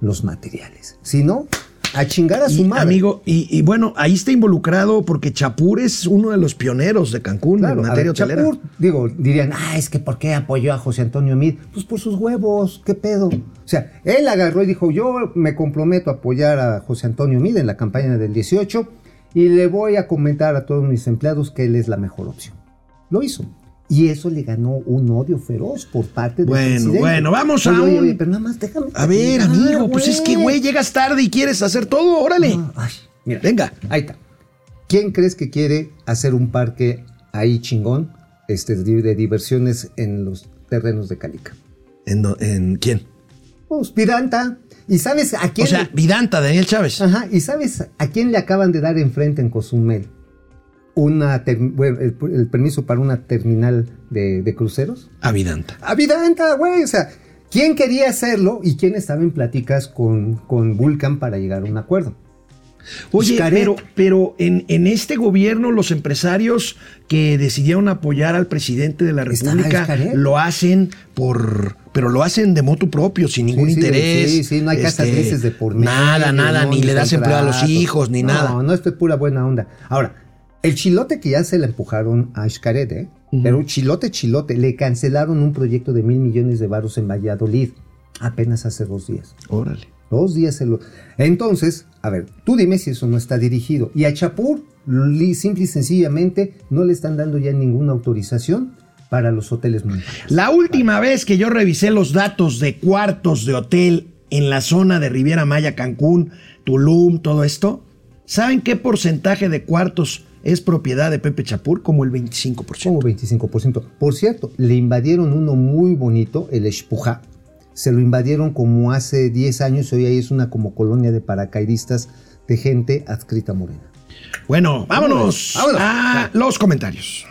los materiales. Si no, a chingar a su Y, madre. amigo, y, y bueno, ahí está involucrado porque Chapur es uno de los pioneros de Cancún Claro, en materia ver, hotelera. Chapur, digo, dirían, ah, es que ¿por qué apoyó a José Antonio Mid? Pues por sus huevos, ¿qué pedo? O sea, él agarró y dijo, yo me comprometo a apoyar a José Antonio Mid en la campaña del 18 y le voy a comentar a todos mis empleados que él es la mejor opción. Lo hizo. Y eso le ganó un odio feroz por parte del Bueno, presidente. bueno, vamos a Oye, un- oye, pero nada más déjame A ver, terminar, amigo, pues es que, güey, llegas tarde y quieres hacer todo, órale. Ah, ay, mira. Venga. Ahí está. ¿Quién crees que quiere hacer un parque ahí chingón este, de, de diversiones en los terrenos de Calica? ¿En, en quién? Pues Vidanta. ¿Y sabes a quién? O sea, le- Vidanta, Daniel Chávez. Ajá, ¿y sabes a quién le acaban de dar enfrente en Cozumel? Una ter- bueno, el, el permiso para una terminal de, de cruceros. A Vidanta. A Vidanta, güey. O sea, ¿quién quería hacerlo y quién estaba en pláticas con, con Vulcan para llegar a un acuerdo? Oye, pero, pero en, en este gobierno los empresarios que decidieron apoyar al presidente de la República lo hacen por... Pero lo hacen de motu propio, sin ningún Sí, sí, interés. este, Sí, sí, no hay casas grises de por medio. Nada, nada, no, ni le das empleo a los hijos, ni no, nada. No, no, esto es pura buena onda. Ahora, el chilote que ya se le empujaron a Xcaret, ¿eh? Pero chilote, chilote, le cancelaron un proyecto de mil millones de varos en Valladolid apenas hace dos días. Órale. Dos días se lo... Entonces, a ver, tú dime si eso no está dirigido. Y a Chapur, simple y sencillamente, no le están dando ya ninguna autorización para los hoteles mundiales. La última vez que yo revisé los datos de cuartos de hotel en la zona de Riviera Maya, Cancún, Tulum, todo esto, ¿saben qué porcentaje de cuartos es propiedad de Pepe Chapur? Como el 25%. Como 25%. Por cierto, le invadieron uno muy bonito, el Espujá. Se lo invadieron como hace 10 años, hoy ahí es una como colonia de paracaidistas de gente adscrita a morena. Bueno, vámonos, Vámonos. a los comentarios.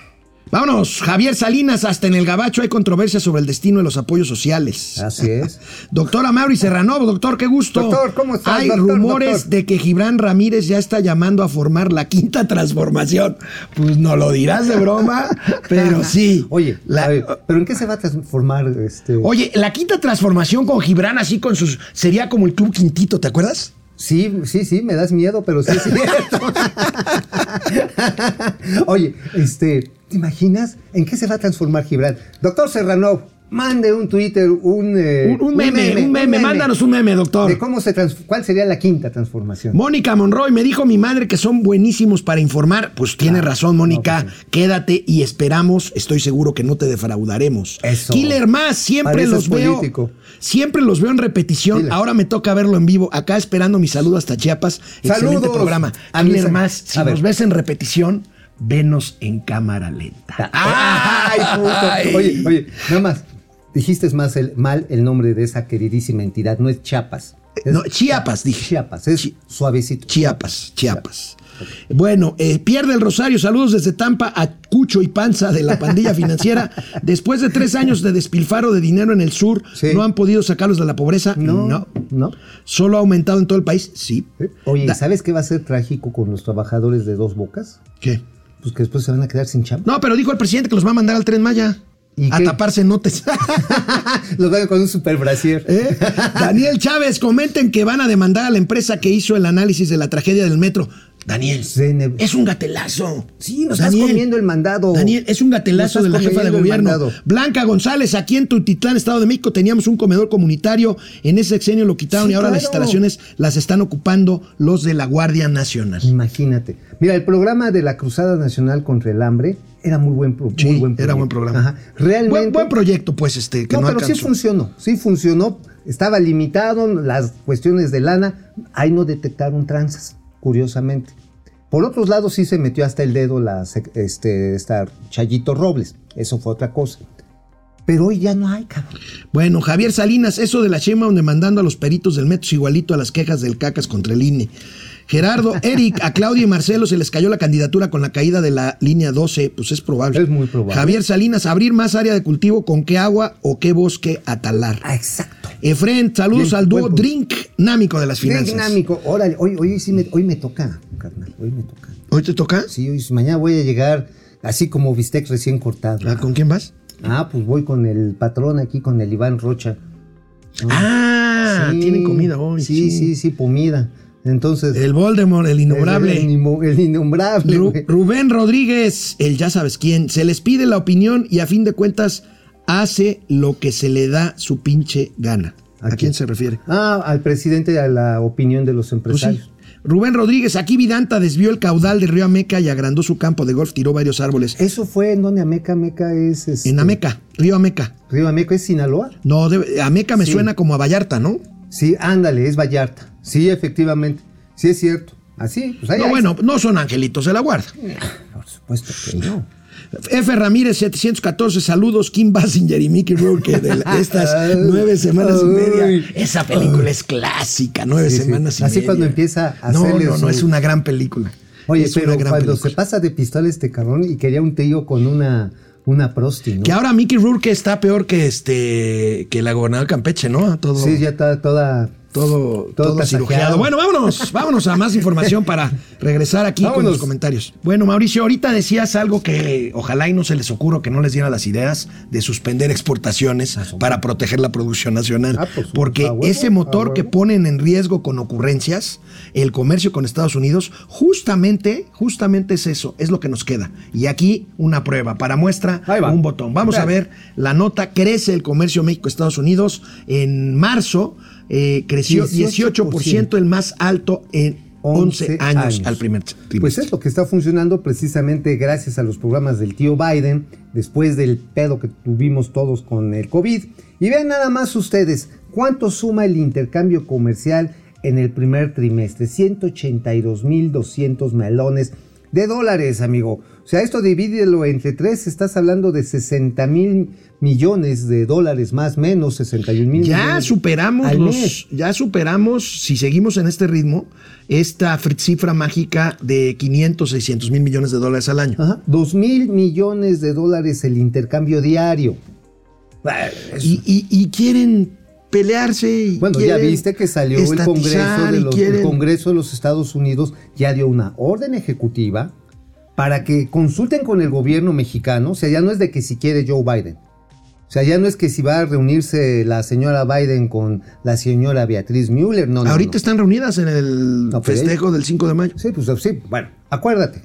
Vámonos, Javier Salinas, hasta en el Gabacho hay controversia sobre el destino de los apoyos sociales. Así es. Doctora Mauri Serranovo, doctor, qué gusto. Doctor, ¿cómo estás, Hay doctor, rumores doctor? de que Gibran Ramírez ya está llamando a formar la quinta transformación. Pues no lo dirás de broma, pero sí. Oye, La- a ver, ¿pero en qué se va a transformar este? Oye, la quinta transformación con Gibran así con sus... Sería como el Club Quintito, ¿te acuerdas? Sí, sí, sí, me das miedo, pero sí es cierto. Oye, este, ¿te imaginas en qué se va a transformar Gibran? Doctor Serrano, mande un Twitter, un, eh, Un, un meme, un meme, mándanos un meme, doctor. De cómo se trans- ¿Cuál sería la quinta transformación? Mónica Monroy me dijo mi madre que son buenísimos para informar. Pues tiene razón, Mónica. no, pues Quédate y esperamos. Estoy seguro que no te defraudaremos. Eso. Killer más, siempre los veo. político. Siempre los veo en repetición. Killer. Ahora me toca verlo en vivo. Acá esperando mi saludo hasta Chiapas. Excelente Saludos. programa. A mí Killer más, si a ver. ves en repetición, venos en cámara lenta. Ay, puto. Oye, oye, nada más. Dijiste más el, mal el nombre de esa queridísima entidad, no es Chiapas. Es No, Chiapas, dije. Chiapas, es Chi- suavecito. Chiapas, Chiapas. Bueno, eh, pierde el Rosario. Saludos desde Tampa a Cucho y Panza de la pandilla financiera. Después de tres años de despilfaro de dinero en el sur, Sí. ¿no han podido sacarlos de la pobreza? No, no. ¿Solo ha aumentado en todo el país? Sí. Oye, Da- ¿sabes qué va a ser trágico con los trabajadores de dos bocas? ¿Qué? Pues que después se van a quedar sin chamba. No, pero dijo el presidente que los va a mandar al tren Maya. ¿Y a qué? taparse notes. los van con un super brasier. ¿Eh? Daniel Chávez, comenten que van a demandar a la empresa que hizo el análisis de la tragedia del metro. Daniel, CNB. es un gatelazo. Sí, nos estás comiendo el mandado. Daniel, es un gatelazo de la jefa de gobierno. Blanca González, aquí en Tutitlán, Estado de México, teníamos un comedor comunitario. En ese sexenio lo quitaron Sí, y ahora las instalaciones las están ocupando los de la Guardia Nacional. Imagínate. Mira, el programa de la Cruzada Nacional contra el Hambre era muy buen, pro- Sí, muy buen era buen programa. Ajá. Realmente. Buen, buen proyecto, pues, este, que no, no, pero sí funcionó, sí funcionó. Estaba limitado las cuestiones de lana. Ahí no detectaron tranzas, curiosamente. Por otros lados sí se metió hasta el dedo la, este, esta Chayito Robles. Eso fue otra cosa. Pero hoy ya no hay, cabrón. Bueno, Javier Salinas, eso de la Sheinbaum demandando a los peritos del metro es igualito a las quejas del CACAS contra el INE. Gerardo, Eric, a Claudia y Marcelo se les cayó la candidatura con la caída de la línea 12, pues es probable. Es muy probable. Javier Salinas, abrir más área de cultivo con qué agua o qué bosque atalar. Ah, exacto. Efren, saludos Bien, al dúo. Drink Námico de las finanzas. Dinámico. Órale, hoy, hoy, sí me, hoy me toca, carnal. Hoy me toca. ¿Hoy te toca? Sí, hoy, mañana voy a llegar así como bistec recién cortado. Ah, ¿Con quién vas? Ah, pues voy con el patrón aquí, con el Iván Rocha. Ah, Sí, tienen comida hoy. Sí, sí, sí, comida. Entonces. El Voldemort, el innombrable. El, el innombrable. Ru- güey. Rubén Rodríguez, el ya sabes quién, se les pide la opinión y a fin de cuentas hace lo que se le da su pinche gana. ¿A, ¿A quién se refiere? Ah, al presidente, a la opinión de los Pues sí. empresarios. Rubén Rodríguez, aquí Vidanta desvió el caudal del río Ameca y agrandó su campo de golf, tiró varios árboles. Eso fue en donde Ameca, Ameca es. este, En Ameca, río Ameca. Río Ameca es Sinaloa. No, debe- Ameca me Sí. suena como a Vallarta, ¿no? Sí, ándale, es Vallarta. Sí, efectivamente. Sí, es cierto. Así, pues ahí No, ahí bueno, no son angelitos de la guarda. Por supuesto que no. F. Ramírez 714, saludos Kim Basinger y Mickey Rourke de, la- estas nueve semanas y media. Esa película es clásica, nueve Sí, sí. semanas y Así media. cuando empieza a No, hacerle no, no, su- es una gran película. Oye, Es una pero cuando película. se pasa de pistola este cabrón y quería un tío con una, una prosti, ¿no? Que ahora Mickey Rourke está peor que este que la gobernadora Campeche, ¿no? Todo, Sí, ya está toda. Todo, todo todo cirugiado. Bueno, vámonos, vámonos a más información para regresar aquí con los comentarios. Bueno, Mauricio, ahorita decías algo que ojalá y no se les ocurra que no les diera las ideas de suspender exportaciones para proteger la producción nacional. Ah, supuesto, Porque a huevo, ese motor que ponen en riesgo con ocurrencias, el comercio con Estados Unidos, justamente, justamente es eso, es lo que nos queda. Y aquí una prueba. Para muestra, un botón. Vamos a ver la nota. Crece el comercio México-Estados Unidos. En marzo eh, creció 18%, 18%, el más alto en 11 11 años, años. al primer trimestre. Pues es lo que está funcionando precisamente gracias a los programas del tío Biden, después del pedo que tuvimos todos con el COVID. Y vean nada más ustedes, ¿cuánto suma el intercambio comercial en el primer trimestre? 182.200 melones de dólares, amigo. O sea, esto divídelo entre tres, estás hablando de 60 mil millones de dólares, más menos 61 mil Ya millones superamos al los, mes. ya superamos, si seguimos en este ritmo, esta fr- cifra mágica de 500, 600 mil millones de dólares al año. Ajá, 2 mil millones de dólares el intercambio diario. Y, y- y quieren pelearse. y bueno, ya viste que salió el Congreso, de los, el Congreso de los Estados Unidos, ya dio una orden ejecutiva para que consulten con el gobierno mexicano. O sea, ya no es de que si quiere Joe Biden. O sea, ya no es que si va a reunirse la señora Biden con la señora Beatriz Müller. No, no, Ahorita no. están reunidas en el festejo del 5 de mayo. Sí, pues sí. Bueno, acuérdate.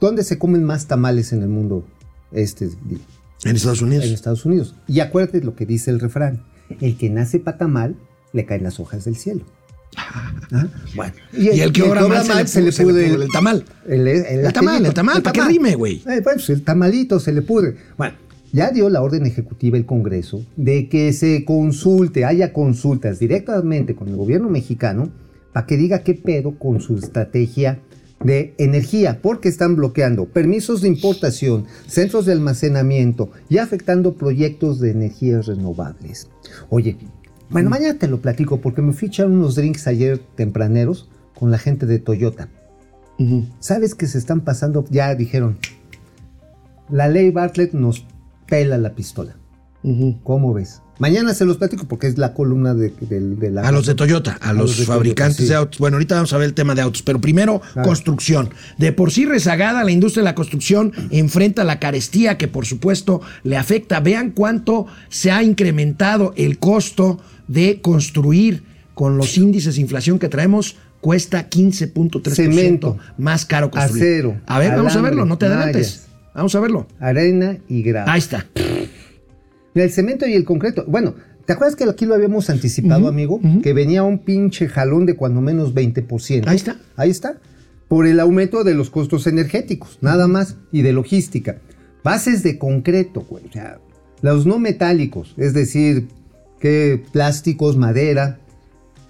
¿Dónde se comen más tamales en el mundo este día? En Estados Unidos. en Estados Unidos. Y acuérdate lo que dice el refrán: el que nace patamal, le caen las hojas del cielo. Ajá. Bueno, Y el que obra mal se le pudre el tamal. El, tamal, el tamal, ¿para qué rime, güey? Eh, bueno, pues el tamalito se le pudre. Bueno, ya dio la orden ejecutiva el Congreso de que se consulte, haya consultas directamente con el gobierno mexicano para que diga qué pedo con su estrategia de energía, porque están bloqueando permisos de importación, centros de almacenamiento y afectando proyectos de energías renovables. Oye, bueno, mañana te lo platico porque me fui a echar unos drinks ayer tempraneros con la gente de Toyota. ¿Sabes que se están pasando? Ya dijeron, la ley Bartlett nos pela la pistola. ¿Cómo ves? Mañana se los platico porque es la columna de, de- de la... A los de Toyota, a, los, los de fabricantes Toyota, sí. de autos. Bueno, ahorita vamos a ver el tema de autos, pero primero Claro. construcción. De por sí rezagada, la industria de la construcción enfrenta la carestía que por supuesto le afecta. Vean cuánto se ha incrementado el costo de construir con los índices de inflación que traemos. Cuesta 15.3% Cemento, más caro construir. acero, A ver, vamos a verlo, no te adelantes. mallas. Vamos a verlo. Arena y grava. Ahí está. Mira, el cemento y el concreto. Bueno, ¿te acuerdas que aquí lo habíamos anticipado, amigo? Que venía un pinche jalón de cuando menos 20%. Ahí está. Ahí está. Por el aumento de los costos energéticos, nada más, y de logística. Bases de concreto, güey. O sea, los no metálicos, es decir, que plásticos, madera,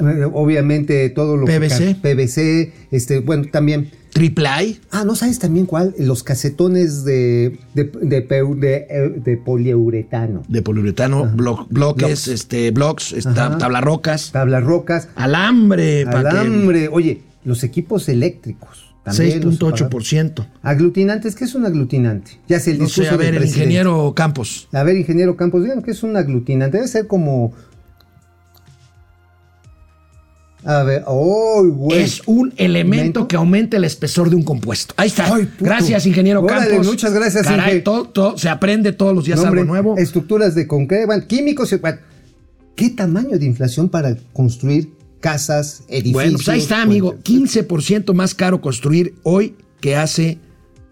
eh, obviamente todo lo PVC. que... PVC, este, bueno, también Triple A. Ah, ¿no sabes también cuál? Los casetones de, de, de, eh, de poliuretano. de poliuretano, blo- bloques, Blocks. este, blocks, esta- Ajá. tablas rocas, Tablas rocas, alambre, que- alambre. Oye, los equipos eléctricos. También los apagados. 6.8%. Aglutinantes, ¿qué es un aglutinante? Ya sé, el No sé, discurso a ver, el ingeniero Campos. A ver, ingeniero Campos, díganos qué es un aglutinante. Debe ser como. A ver, ¡oh, güey! Es un elemento ¿Elemento? que aumenta el espesor de un compuesto. Ahí está. Ay, gracias, ingeniero Órale, Campos. muchas gracias, Caray, todo- todo- se aprende todos los días No, algo nuevo. Estructuras de concreto, bueno, químicos. bueno, ¿Qué tamaño de inflación para construir casas, edificios? bueno, pues ahí está, amigo. puentes? 15% más caro construir hoy que hace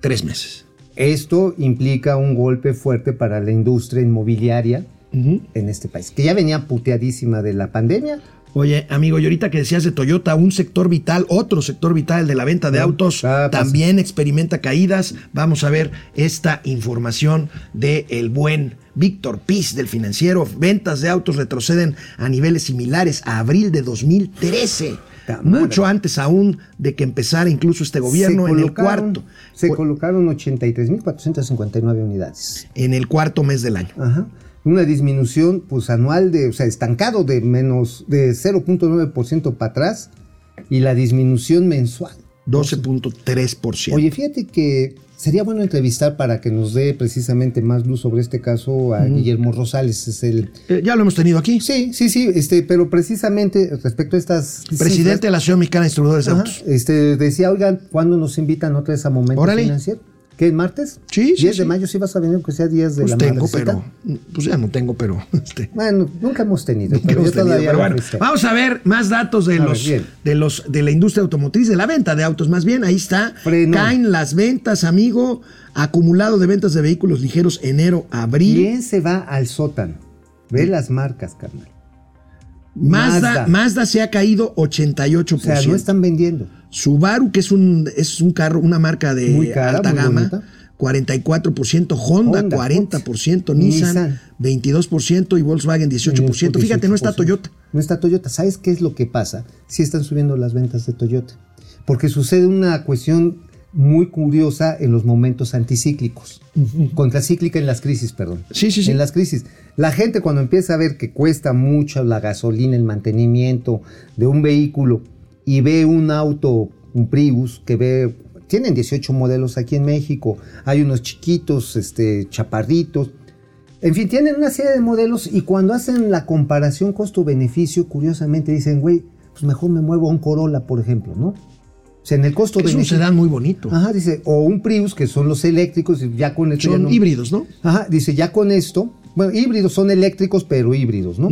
tres meses. Esto implica un golpe fuerte para la industria inmobiliaria en este país, que ya venía puteadísima de la pandemia. Oye, amigo, y ahorita que decías de Toyota, un sector vital, otro sector vital, el de la venta de Ah, autos, ah, pasa. también experimenta caídas. Vamos a ver esta información de el buen Víctor Piz del financiero. Ventas de autos retroceden a niveles similares a abril de 2013. Ta madre. Mucho antes aún de que empezara incluso este gobierno en el cuarto. Se colocaron 83.459 unidades. en el cuarto mes del año. Ajá. Una disminución pues anual de, o sea, estancado de menos de 0.9% para atrás y la disminución mensual. 12.3%. Oye, fíjate que sería bueno entrevistar para que nos dé precisamente más luz sobre este caso a Guillermo Rosales, es el Eh, ya lo hemos tenido aquí. Sí, sí, sí, este, pero precisamente respecto a estas Presidente de la Asociación Mexicana de Distribuidores de Autos. este, decía, oigan, ¿cuándo nos invitan otra vez a Momento Órale. Financiero? ¿Qué, martes? Sí, sí, 10 de sí. mayo, sí vas a venir, aunque sea 10 de Pues la tengo, pero. Pues ya no tengo, pero. Este, Bueno, nunca hemos tenido, nunca pero hemos yo tenido, todavía pero bueno, vamos a ver más datos de A los, de los de la industria automotriz, de la venta de autos, más bien. Ahí está. Caen las ventas, amigo. Acumulado de ventas de vehículos ligeros enero, abril. ¿Quién se va al sótano? Ve las marcas, carnal. Mazda, Mazda. Mazda se ha caído 88%. O sea, no están vendiendo. Subaru, que es un, es un carro, una marca de Muy cara, alta muy gama, bonita. 44%, Honda, Honda, 40%, Nissan. Nissan 22% y Volkswagen 18%. Fíjate, no está 18%. Toyota. No está Toyota. ¿Sabes qué es lo que pasa? Sí están subiendo las ventas de Toyota. Porque sucede una cuestión muy curiosa en los momentos anticíclicos. Contracíclica en las crisis, perdón. Sí, sí, sí. En las crisis. La gente cuando empieza a ver que cuesta mucho la gasolina, el mantenimiento de un vehículo y ve un auto, un Prius, que ve, tienen 18 modelos aquí en México, hay unos chiquitos, este, chaparritos, en fin, tienen una serie de modelos y cuando hacen la comparación costo-beneficio, curiosamente dicen, güey, pues mejor me muevo a un Corolla, por ejemplo, ¿no? O sea, en el Es un costo-beneficio. sedán muy bonito. Ajá, dice, o un Prius, que son los eléctricos, y ya con esto ya Son no- híbridos, ¿no? Ajá, dice, ya con esto, bueno, híbridos son eléctricos, pero híbridos, ¿no?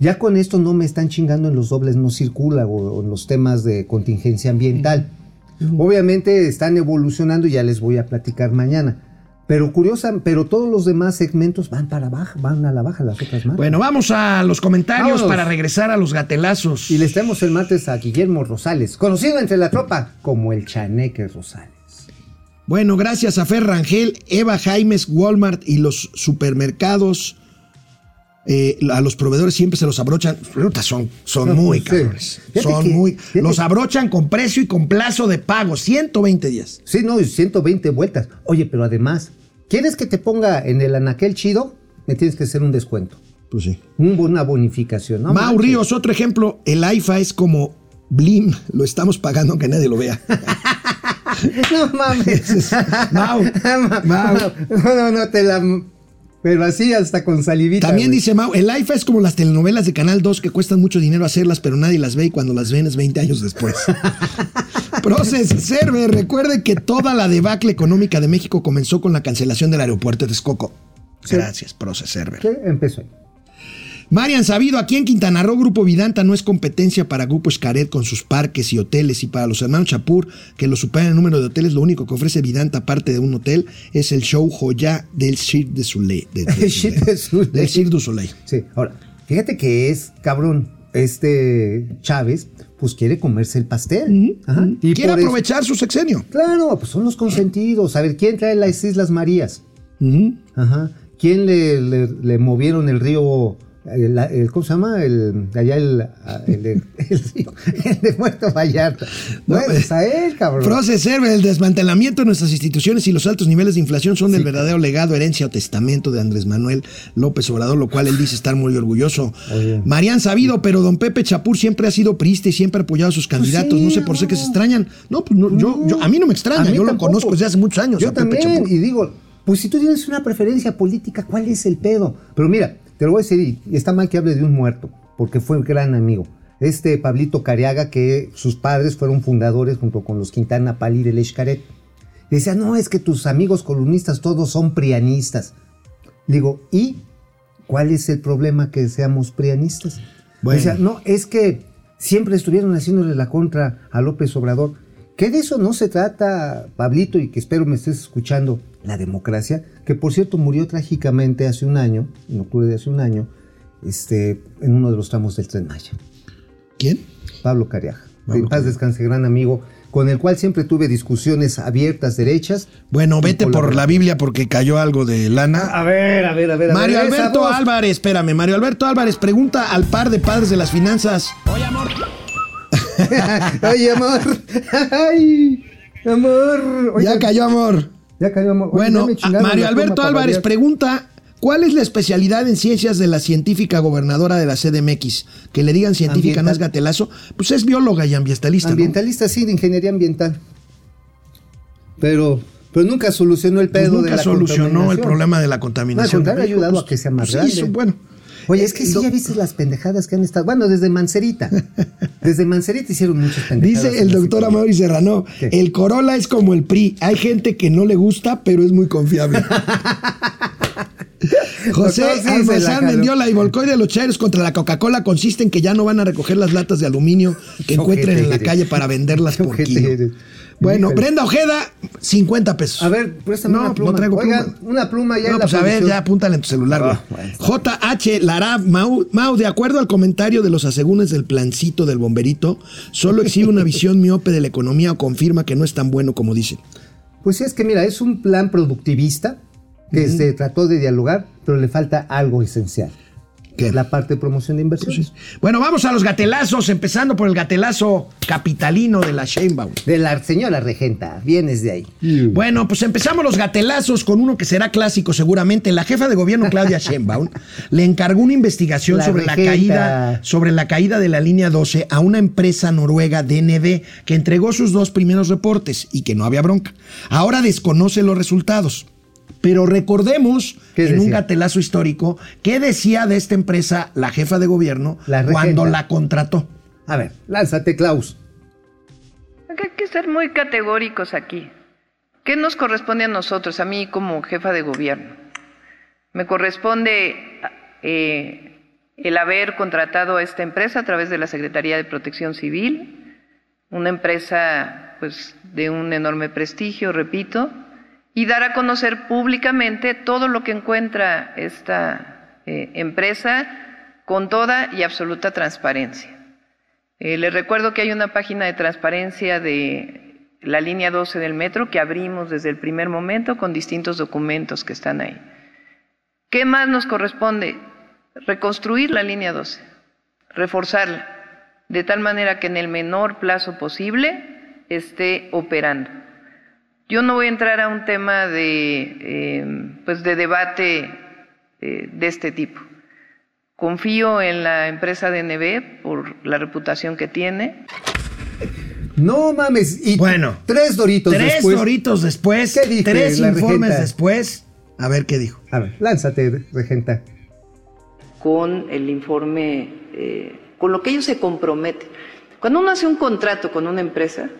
Ya con esto no me están chingando en los dobles no circula o, o en los temas de contingencia ambiental. Obviamente están evolucionando, ya les voy a platicar mañana. Pero curiosa, pero todos los demás segmentos van para baja, van a la baja las otras marcas. Bueno, vamos a los comentarios Vámonos. para regresar a los gatelazos. Y les traemos el martes a Guillermo Rosales, conocido entre la tropa como el Chaneque Rosales. Bueno, gracias a Fer Rangel, Eva Jaimes, Walmart y los supermercados. Eh, a los proveedores siempre se los abrochan. Son, son No, muy sí. cabrones. Son que- muy. Los abrochan con precio y con plazo de pago. 120 días. Sí, no, y 120 vueltas. Oye, pero además, ¿quieres que te ponga en el anaquel chido? Me tienes que hacer un descuento. Pues sí. Un- una bonificación. ¿no? Mau. Ríos, otro ejemplo. El AIFA es como Blim. Lo estamos pagando aunque nadie lo vea. No mames. Mau, Mau. No, no, no, te la. Pero así hasta con salivita. También dice Mau, el AIFA es como las telenovelas de Canal 2 que cuestan mucho dinero hacerlas, pero nadie las ve y cuando las ven es 20 años después. Process Server, recuerde que toda la debacle económica de México comenzó con la cancelación del aeropuerto de Texcoco. Sí. Gracias, Process Server. ¿Qué? Empezó ahí. Marian Sabido, aquí en Quintana Roo, Grupo Vidanta no es competencia para Grupo Escaret con sus parques y hoteles y para los hermanos Chapur, que lo superan en número de hoteles, lo único que ofrece Vidanta aparte de un hotel es el show joya del Cirque du Soleil. de- de El Cirque du Soleil. Del Cirque du Soleil. Sí, ahora, fíjate que es cabrón. Este Chávez, pues quiere comerse el pastel. Ajá. Y Quiere eso- aprovechar su sexenio. Claro, pues son los consentidos. A ver, ¿quién trae las Islas Marías? Ajá. ¿Quién le, le- le movieron el río? El- el- ¿Cómo se llama? El, allá el, el, de- el de Puerto Vallarta. No, Bueno, pues a él, cabrón. Process Server, el desmantelamiento de nuestras instituciones y los altos niveles de inflación son el verdadero legado, herencia o testamento de Andrés Manuel López Obrador, lo cual él dice estar muy orgulloso. Oye. Marian Sabido, pero don Pepe Chapur siempre ha sido priista y siempre ha apoyado a sus candidatos. sí, no sé por qué se no. extrañan. No, pues no, yo, yo- a mí no me extraña, yo lo conozco desde hace muchos años. Yo a Pepe también, Chapur. y digo, pues si tú tienes una preferencia política, ¿cuál es el pedo? Pero mira, te lo voy a decir, y está mal que hable de un muerto, porque fue un gran amigo. Este Pablito Cariaga, que sus padres fueron fundadores junto con los Quintana Pali del Xcaret. Y decía, no, es que tus amigos columnistas todos son prianistas. Digo, ¿y cuál es el problema que seamos prianistas? Bueno. Decía, no, es que siempre estuvieron haciéndole la contra a López Obrador. Que de eso no se trata, Pablito, y que espero me estés escuchando, la democracia, que por cierto murió trágicamente hace un año, en octubre de hace un año, este, en uno de los tramos del Tren Maya. ¿Quién? Pablo Cariaga. Pablo en paz descanse, gran amigo, con el cual siempre tuve discusiones abiertas, derechas. Bueno, vete por la Biblia porque cayó algo de lana. A ver, a ver, a ver. a Mario ver, Alberto voz. Álvarez, espérame, Mario Alberto Álvarez pregunta al par de padres de las finanzas. Ay, amor. Ay, amor. Oye, Ya cayó, amor. Ya. Oye, Bueno, ya me Mario Alberto Álvarez pregunta, ¿cuál es la especialidad en ciencias de la científica gobernadora de la CDMX? Que le digan científica no es gatelazo. Pues es bióloga y ambientalista, ¿no? Ambientalista, sí, de ingeniería ambiental. Pero, pero nunca solucionó el Pues pedo de nunca la solucionó el problema de la No, al contaminación. contrario, ha ayudado a que sea más Sí, grande. eso, bueno. Oye, es que sí, ya viste las pendejadas que han estado. Bueno, desde Mancerita. Desde Mancerita hicieron muchas pendejadas. Dice el doctor. Amaury Serrano, ¿Qué? el Corolla es como el PRI. Hay gente que no le gusta, pero es muy confiable. José sí, Almazán vendió la Ivolcoy de los chairos contra la Coca-Cola. Consiste en que ya no van a recoger las latas de aluminio que encuentren en la calle para venderlas por kilo. Bueno, Híjole. Brenda Ojeda, 50 pesos. A ver, préstame No, una no pluma. Oigan, pluma. una pluma ya No, en la pues a ver, ya apúntale en tu celular, güey. Ah, bueno, JH Lara Mau, Mau, de acuerdo al comentario de los asegúnes del plancito del bomberito, solo exhibe una visión miope de la economía o confirma que no es tan bueno como dicen. Pues es que mira, es un plan productivista que se trató de dialogar, pero le falta algo esencial. ¿Qué? La parte de promoción de inversiones. Bueno, vamos a los gatelazos, empezando por el gatelazo capitalino de la Sheinbaum. De la señora regenta, vienes de ahí. Bueno, pues empezamos los gatelazos con uno que será clásico seguramente. La jefa de gobierno Claudia Sheinbaum le encargó una investigación La sobre la caída sobre la caída de la línea 12 a una empresa noruega DNB que entregó sus dos primeros reportes y que no había bronca. Ahora desconoce los resultados. Pero recordemos ¿Qué en un gatelazo histórico qué decía de esta empresa la jefa de gobierno La cuando la contrató. A ver, lánzate, Klaus. Hay que ser muy categóricos aquí. ¿Qué nos corresponde a nosotros, a mí como jefa de gobierno? Me corresponde eh, el haber contratado a esta empresa a través de la Secretaría de Protección Civil, una empresa pues de un enorme prestigio, repito, y dar a conocer públicamente todo lo que encuentra esta eh, empresa con toda y absoluta transparencia. Eh, les recuerdo que hay una página de transparencia de la línea 12 del metro que abrimos desde el primer momento con distintos documentos que están ahí. ¿Qué más nos corresponde? Reconstruir la línea 12, reforzarla, de tal manera que en el menor plazo posible esté operando. Yo no voy a entrar a un tema de, eh, pues de debate eh, de este tipo. Confío en la empresa DNB por la reputación que tiene. No mames. Y Bueno. tres doritos Tres después. doritos después, ¿Qué dice tres la informes regenta? después. A ver qué dijo. A ver, lánzate, regenta. con el informe, eh, con lo que ellos se comprometen. Cuando uno hace un contrato con una empresa,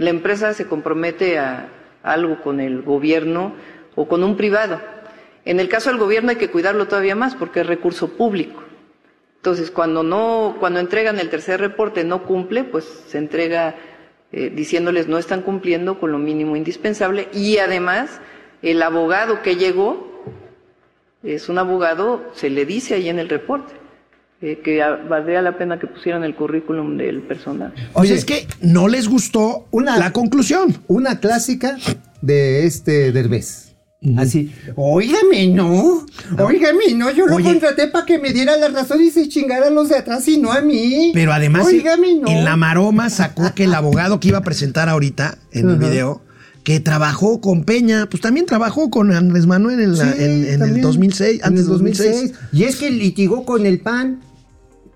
la empresa se compromete a algo con el gobierno o con un privado. En el caso del gobierno hay que cuidarlo todavía más porque es recurso público. Entonces, cuando no, cuando entregan el tercer reporte no cumple, pues se entrega eh, diciéndoles no están cumpliendo con lo mínimo indispensable y además el abogado que llegó es un abogado, se le dice ahí en el reporte, eh, que valdría la pena que pusieran el currículum del personal. Oye, Oye. es que no les gustó Una- la conclusión. Una clásica de este Derbez. Así, óigame, no, óigame, no, yo lo Oye. contraté para que me diera la razón y se chingara a los de atrás y no a mí. Pero además, óigame, no. en la maroma sacó que el abogado que iba a presentar ahorita en el video, que trabajó con Peña, pues también trabajó con Andrés Manuel en, la- Sí, en- en el también, 2006, en antes el del 2006. Y es que litigó con el PAN.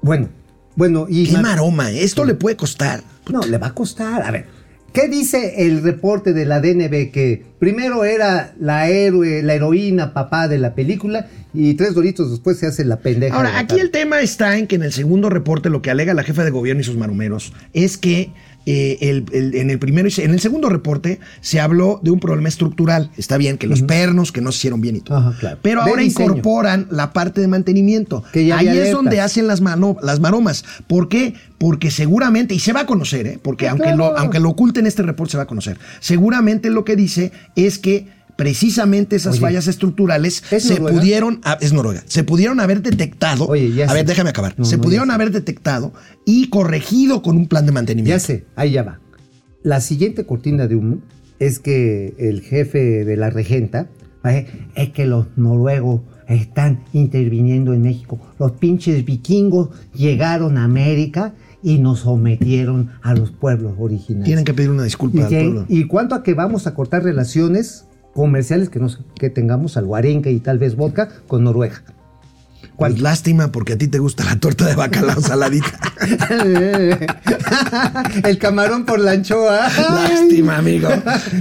Bueno, bueno, y Qué ma- maroma, ¿eh? esto le puede costar. No, le va a costar. A ver, ¿qué dice el reporte de la DNB? Que primero era la héroe, la heroína, papá de la película, y tres doritos después se hace la pendeja. de Ahora, aquí el tema está en que en el segundo reporte lo que alega la jefa de gobierno y sus marumeros es que eh, el- el- en el primero y en el segundo reporte se habló de un problema estructural. Está bien que los pernos que no se hicieron bien y todo. Ajá, claro. Pero De ahora diseño. incorporan la parte de mantenimiento. Que ya Ahí es donde hacen las, mano- las maromas. ¿Por qué? Porque seguramente, y se va a conocer, ¿eh? porque Ah, aunque, claro. lo, aunque lo oculten este reporte se va a conocer. Seguramente lo que dice es que precisamente esas Oye, fallas estructurales ¿es se Noruega? pudieron, es Noruega, se pudieron haber detectado. Oye, ya a sé. ver, déjame acabar. No, se no, pudieron ya sé. haber detectado y corregido con un plan de Ya mantenimiento. sé, ahí ya va. La siguiente cortina de humo es que el jefe de la regenta es que los noruegos están interviniendo en México. Los pinches vikingos llegaron a América y nos sometieron a los pueblos originales. Tienen que pedir una disculpa y, al pueblo. y cuanto a que vamos a cortar relaciones comerciales que, nos, que tengamos y tal vez vodka con Noruega. Pues lástima porque a ti te gusta la torta de bacalao saladita. el camarón por la anchoa. Lástima, amigo.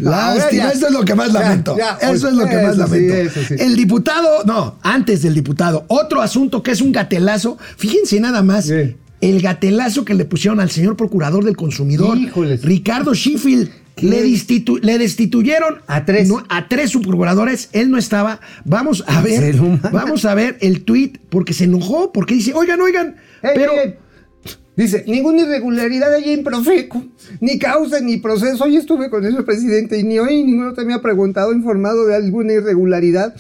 Lástima. ya. Eso es lo que más Ya, lamento. ya, eso es lo que más sí, lamento. eso sí. El diputado, no, antes del diputado, otro asunto que es un gatelazo. Fíjense nada más. Sí. El gatelazo que le pusieron al señor procurador del consumidor, Híjoles. Ricardo Sheffield. Le, destituyeron A tres. no, a tres subprocuradores. Él no estaba. Vamos a ver. Vamos a ver el tweet porque se enojó. Porque dice, oigan, oigan. Pero Dice, ninguna irregularidad allí en Profeco, ni causa ni proceso. Hoy estuve con ese presidente y ni hoy ninguno te me ha preguntado, informado de alguna irregularidad.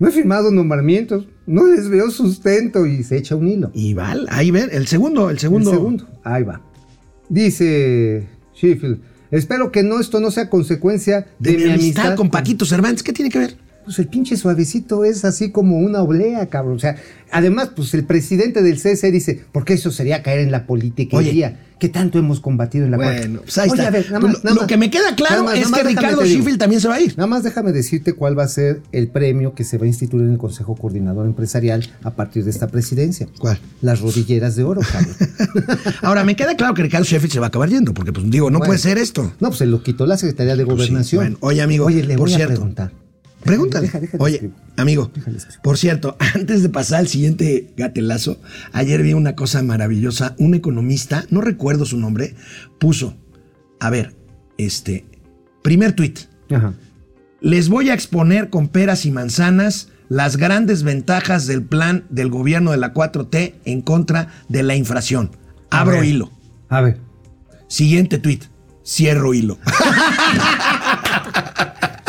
No he firmado nombramientos, no les veo sustento y se echa un hilo. Y vale, ahí ven, el segundo, el segundo. El segundo, ahí va. Dice Sheffield, espero que no esto no sea consecuencia De, mi amistad, con Paquito Cervantes, ¿qué tiene que ver? Pues el pinche suavecito es así como una oblea, cabrón. O sea, además, pues el presidente del CC dice, porque eso sería caer en la politiquería que tanto hemos combatido en la Bueno, pues ahí Oye, está. a ver, nada más, lo, nada lo más. que me queda claro más, es que Ricardo. Sheffield también se va a ir. Nada más déjame decirte cuál va a ser el premio que se va a instituir en el Consejo Coordinador Empresarial a partir de esta presidencia. ¿Cuál? Las rodilleras de oro, cabrón. Ahora, me queda claro que Ricardo Sheffield se va a acabar yendo, porque pues digo, no Bueno. puede ser esto. No, pues se lo quitó la Secretaría de Pues sí, Gobernación. bueno. Oye, amigo, Oye, le por voy cierto. a preguntar. Pregúntale. Deja, deja, Oye, amigo, por cierto, antes de pasar al siguiente gatelazo, ayer vi una cosa maravillosa. Un economista, no recuerdo su nombre, puso, a ver, este, primer tuit. Ajá. Les voy a exponer con peras y manzanas las grandes ventajas del plan del gobierno de la 4T en contra de la inflación. A Abro ver. hilo. A ver. Siguiente tuit. Cierro hilo.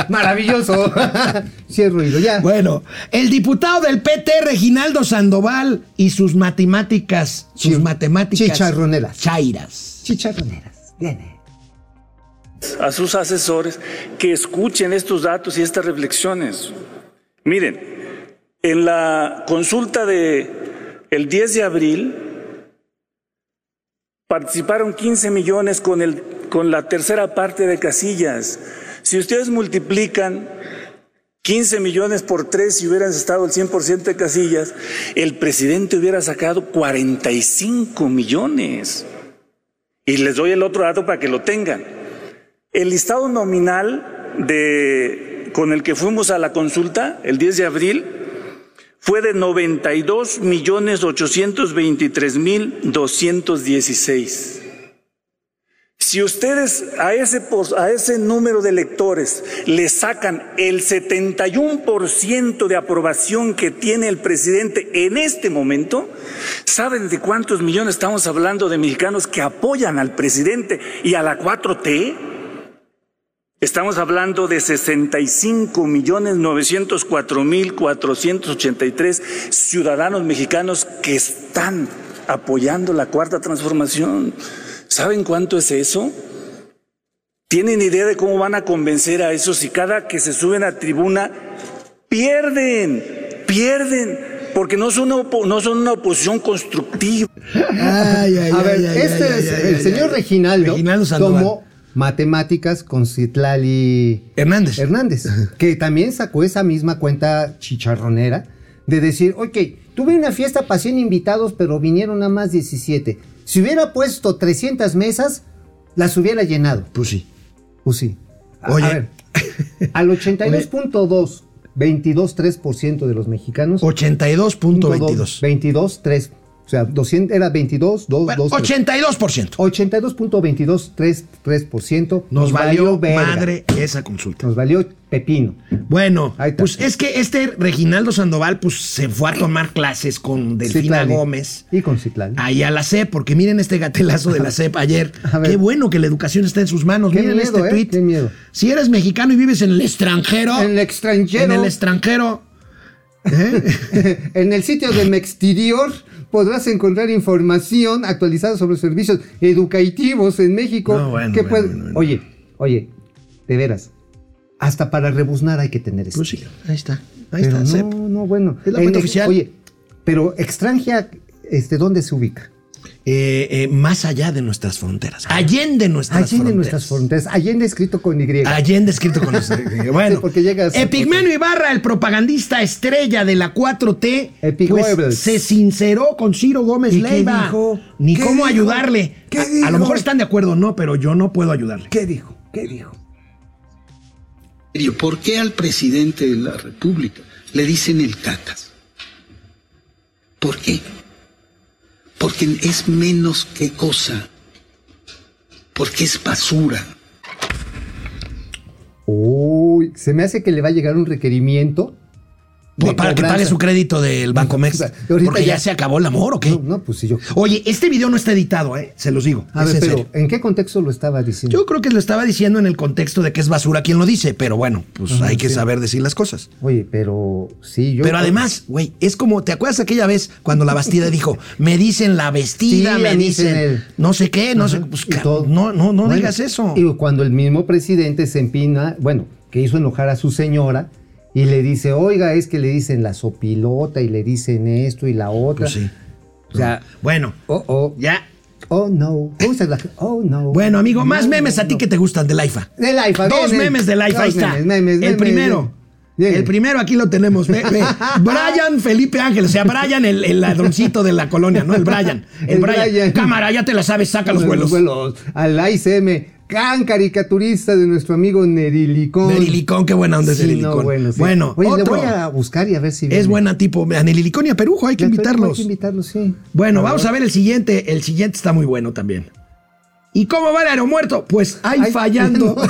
Maravilloso. sí, he ruido, ya. Bueno, el diputado del PT, Reginaldo Sandoval, y sus matemáticas, sus matemáticas. chicharroneras. Chairas. Chicharroneras. Viene. a sus asesores que escuchen estos datos y estas reflexiones. Miren, en la consulta de el 10 de abril participaron 15 millones con el con la tercera parte de casillas. Si ustedes multiplican 15 millones por 3 si hubieran estado el 100% de casillas, el presidente hubiera sacado 45 millones. Y les doy el otro dato para que lo tengan. El listado nominal con el que fuimos a la consulta el 10 de abril fue de 92 millones 823 mil 216. Si ustedes a ese, a ese número de electores le sacan el 71% de aprobación que tiene el presidente en este momento, ¿saben de cuántos millones estamos hablando de mexicanos que apoyan al presidente y a la 4T? Estamos hablando de 65 millones 904 mil 483 ciudadanos mexicanos que están apoyando la cuarta transformación. ¿Saben cuánto es eso? ¿Tienen idea de cómo van a convencer a esos si cada que se suben a tribuna pierden, pierden, porque no son no son una oposición constructiva? Ay, ay, A ay, ver, ay, este ay, es ay, el ay, señor ay. Reginaldo, Reginaldo Sandoval. tomó matemáticas con Citlali Hernández. Hernández, que también sacó esa misma cuenta chicharronera de decir, ok, tuve una fiesta para 100 invitados, pero vinieron nada más 17. Si hubiera puesto 300 mesas, las hubiera llenado. Pues sí. Pues sí. A, Oye. a ver, al 82.2, 22.3% de los mexicanos. 82.22. 22, 3. O sea, 200, era 22, 2, Bueno, 2, 3. 82%. 82.223%. Nos valió verga. madre esa consulta. Nos valió pepino. Bueno, pues es que este Reginaldo Sandoval pues se fue a tomar clases con Delfina Citlali. Gómez. Y con Citlali. Ahí a la CEP, porque miren este gatelazo de la CEP ayer. Qué bueno que la educación está en sus manos. Qué miren miedo, este ¿eh? tweet. Qué miedo. Si eres mexicano y vives en el extranjero. En el extranjero. En el extranjero. ¿eh? En el sitio de Mexterior podrás encontrar información actualizada sobre los servicios educativos en México. No, bueno, que bueno, puede- bueno, bueno. Oye, oye, de veras. Hasta para rebuznar hay que tener esto. Pues sí, ahí está. Ahí Pero está, no, CEP. no, bueno. Es la En oficial. Oye, pero extranjera, este, ¿dónde se ubica? Eh, eh, más allá de nuestras fronteras. Allende nuestras Allende fronteras. nuestras fronteras. Allende escrito con Y. Allende escrito con los- Bueno, Sí, porque llegas- Epigmenio Ibarra, el propagandista estrella de la 4T, Epic pues, se sinceró con Ciro Gómez ¿Y qué Leiva. dijo? Ni ¿Qué cómo dijo? ayudarle. ¿Qué A- a, dijo? lo mejor están de acuerdo o no, pero yo no puedo ayudarle. ¿Qué dijo? ¿Qué dijo? ¿por qué al presidente de la República le dicen el cacas? ¿Por qué? Porque es menos que cosa. Porque es basura. Uy, se me hace que le va a llegar un requerimiento. Para que pague su crédito del Banco Mex. Porque ya, ya- se acabó el amor, ¿o qué? No, no, pues sí, yo. Oye, este video no está editado, ¿eh? Se los digo. A ver, en pero serio. ¿en qué contexto lo estaba diciendo? Yo creo que lo estaba diciendo en el contexto de que es basura quien lo dice, pero bueno, pues Ajá, hay que sí. saber decir las cosas. Oye, pero sí, yo. Pero además, güey, es como, ¿te acuerdas aquella vez cuando la Bastida dijo, me dicen la vestida, Sí, me dicen el- no sé qué, no Ajá, sé, pues todo. no, no, no Bueno, digas eso. Y cuando el mismo presidente se empina, bueno, que hizo enojar a su señora y le dice, oiga, es que le dicen la sopilota y le dicen esto y la otra. Pues sí. O sea, Bueno, oh, oh, ya. oh no. ¿Cómo se la- Oh no. Bueno, amigo, más memes no, a ti que te gustan del AIFA. Del AIFA, Dos memes del AIFA, ahí está. memes, memes, el memes, primero. El primero aquí lo tenemos. Ve, ve. Brian Felipe Ángel, o sea, Brian, el, el ladroncito de la colonia, ¿no? El Brian. El, El Brian. Brian. Cámara, ya te la sabes, saca los vuelos. Al ICM, gran caricaturista de nuestro amigo Nerilicón. Nerilicón, qué buena onda es Sí, Nerilicón. no, bueno, sí. Bueno, Oye, le otro. voy a buscar y a ver si Es viene. buena tipo. A Nerilicón y a Perujo, hay que invitarlos. Hay que invitarlos, sí. Bueno, vamos a ver el siguiente. El siguiente está muy bueno también. ¿Y cómo va el aeromuerto? Pues ahí Ay, fallando.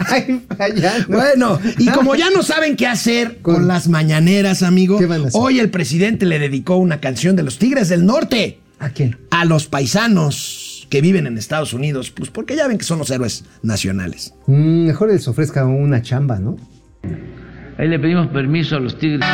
Ay, fallando. Bueno, y como ya no saben qué hacer con, Con- las mañaneras, amigo, hoy el presidente le dedicó una canción de los Tigres del Norte ¿A quién? a los paisanos que viven en Estados Unidos, pues porque ya ven que son los héroes nacionales. Mm, mejor les ofrezca una chamba, ¿no? Ahí le pedimos permiso a los tigres.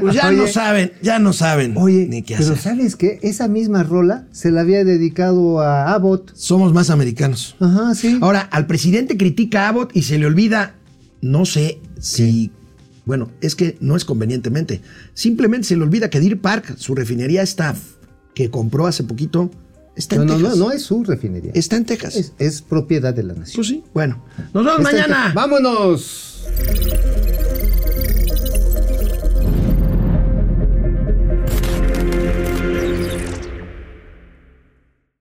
Pues ya no saben, ya no saben Oye, ni qué pero hacer. ¿sabes qué? Esa misma rola se la había dedicado a Abbott. Somos más americanos. Ajá, sí. Ahora, al presidente critica a Abbott y se le olvida, no sé si, bueno, es que no es convenientemente, simplemente se le olvida que Deer Park, su refinería staff, que compró hace poquito, está no, en no, no, Texas. no es su refinería. Está en Texas. Es, es propiedad de la nación. Pues sí, bueno. Nos vemos Está mañana. ¡Vámonos!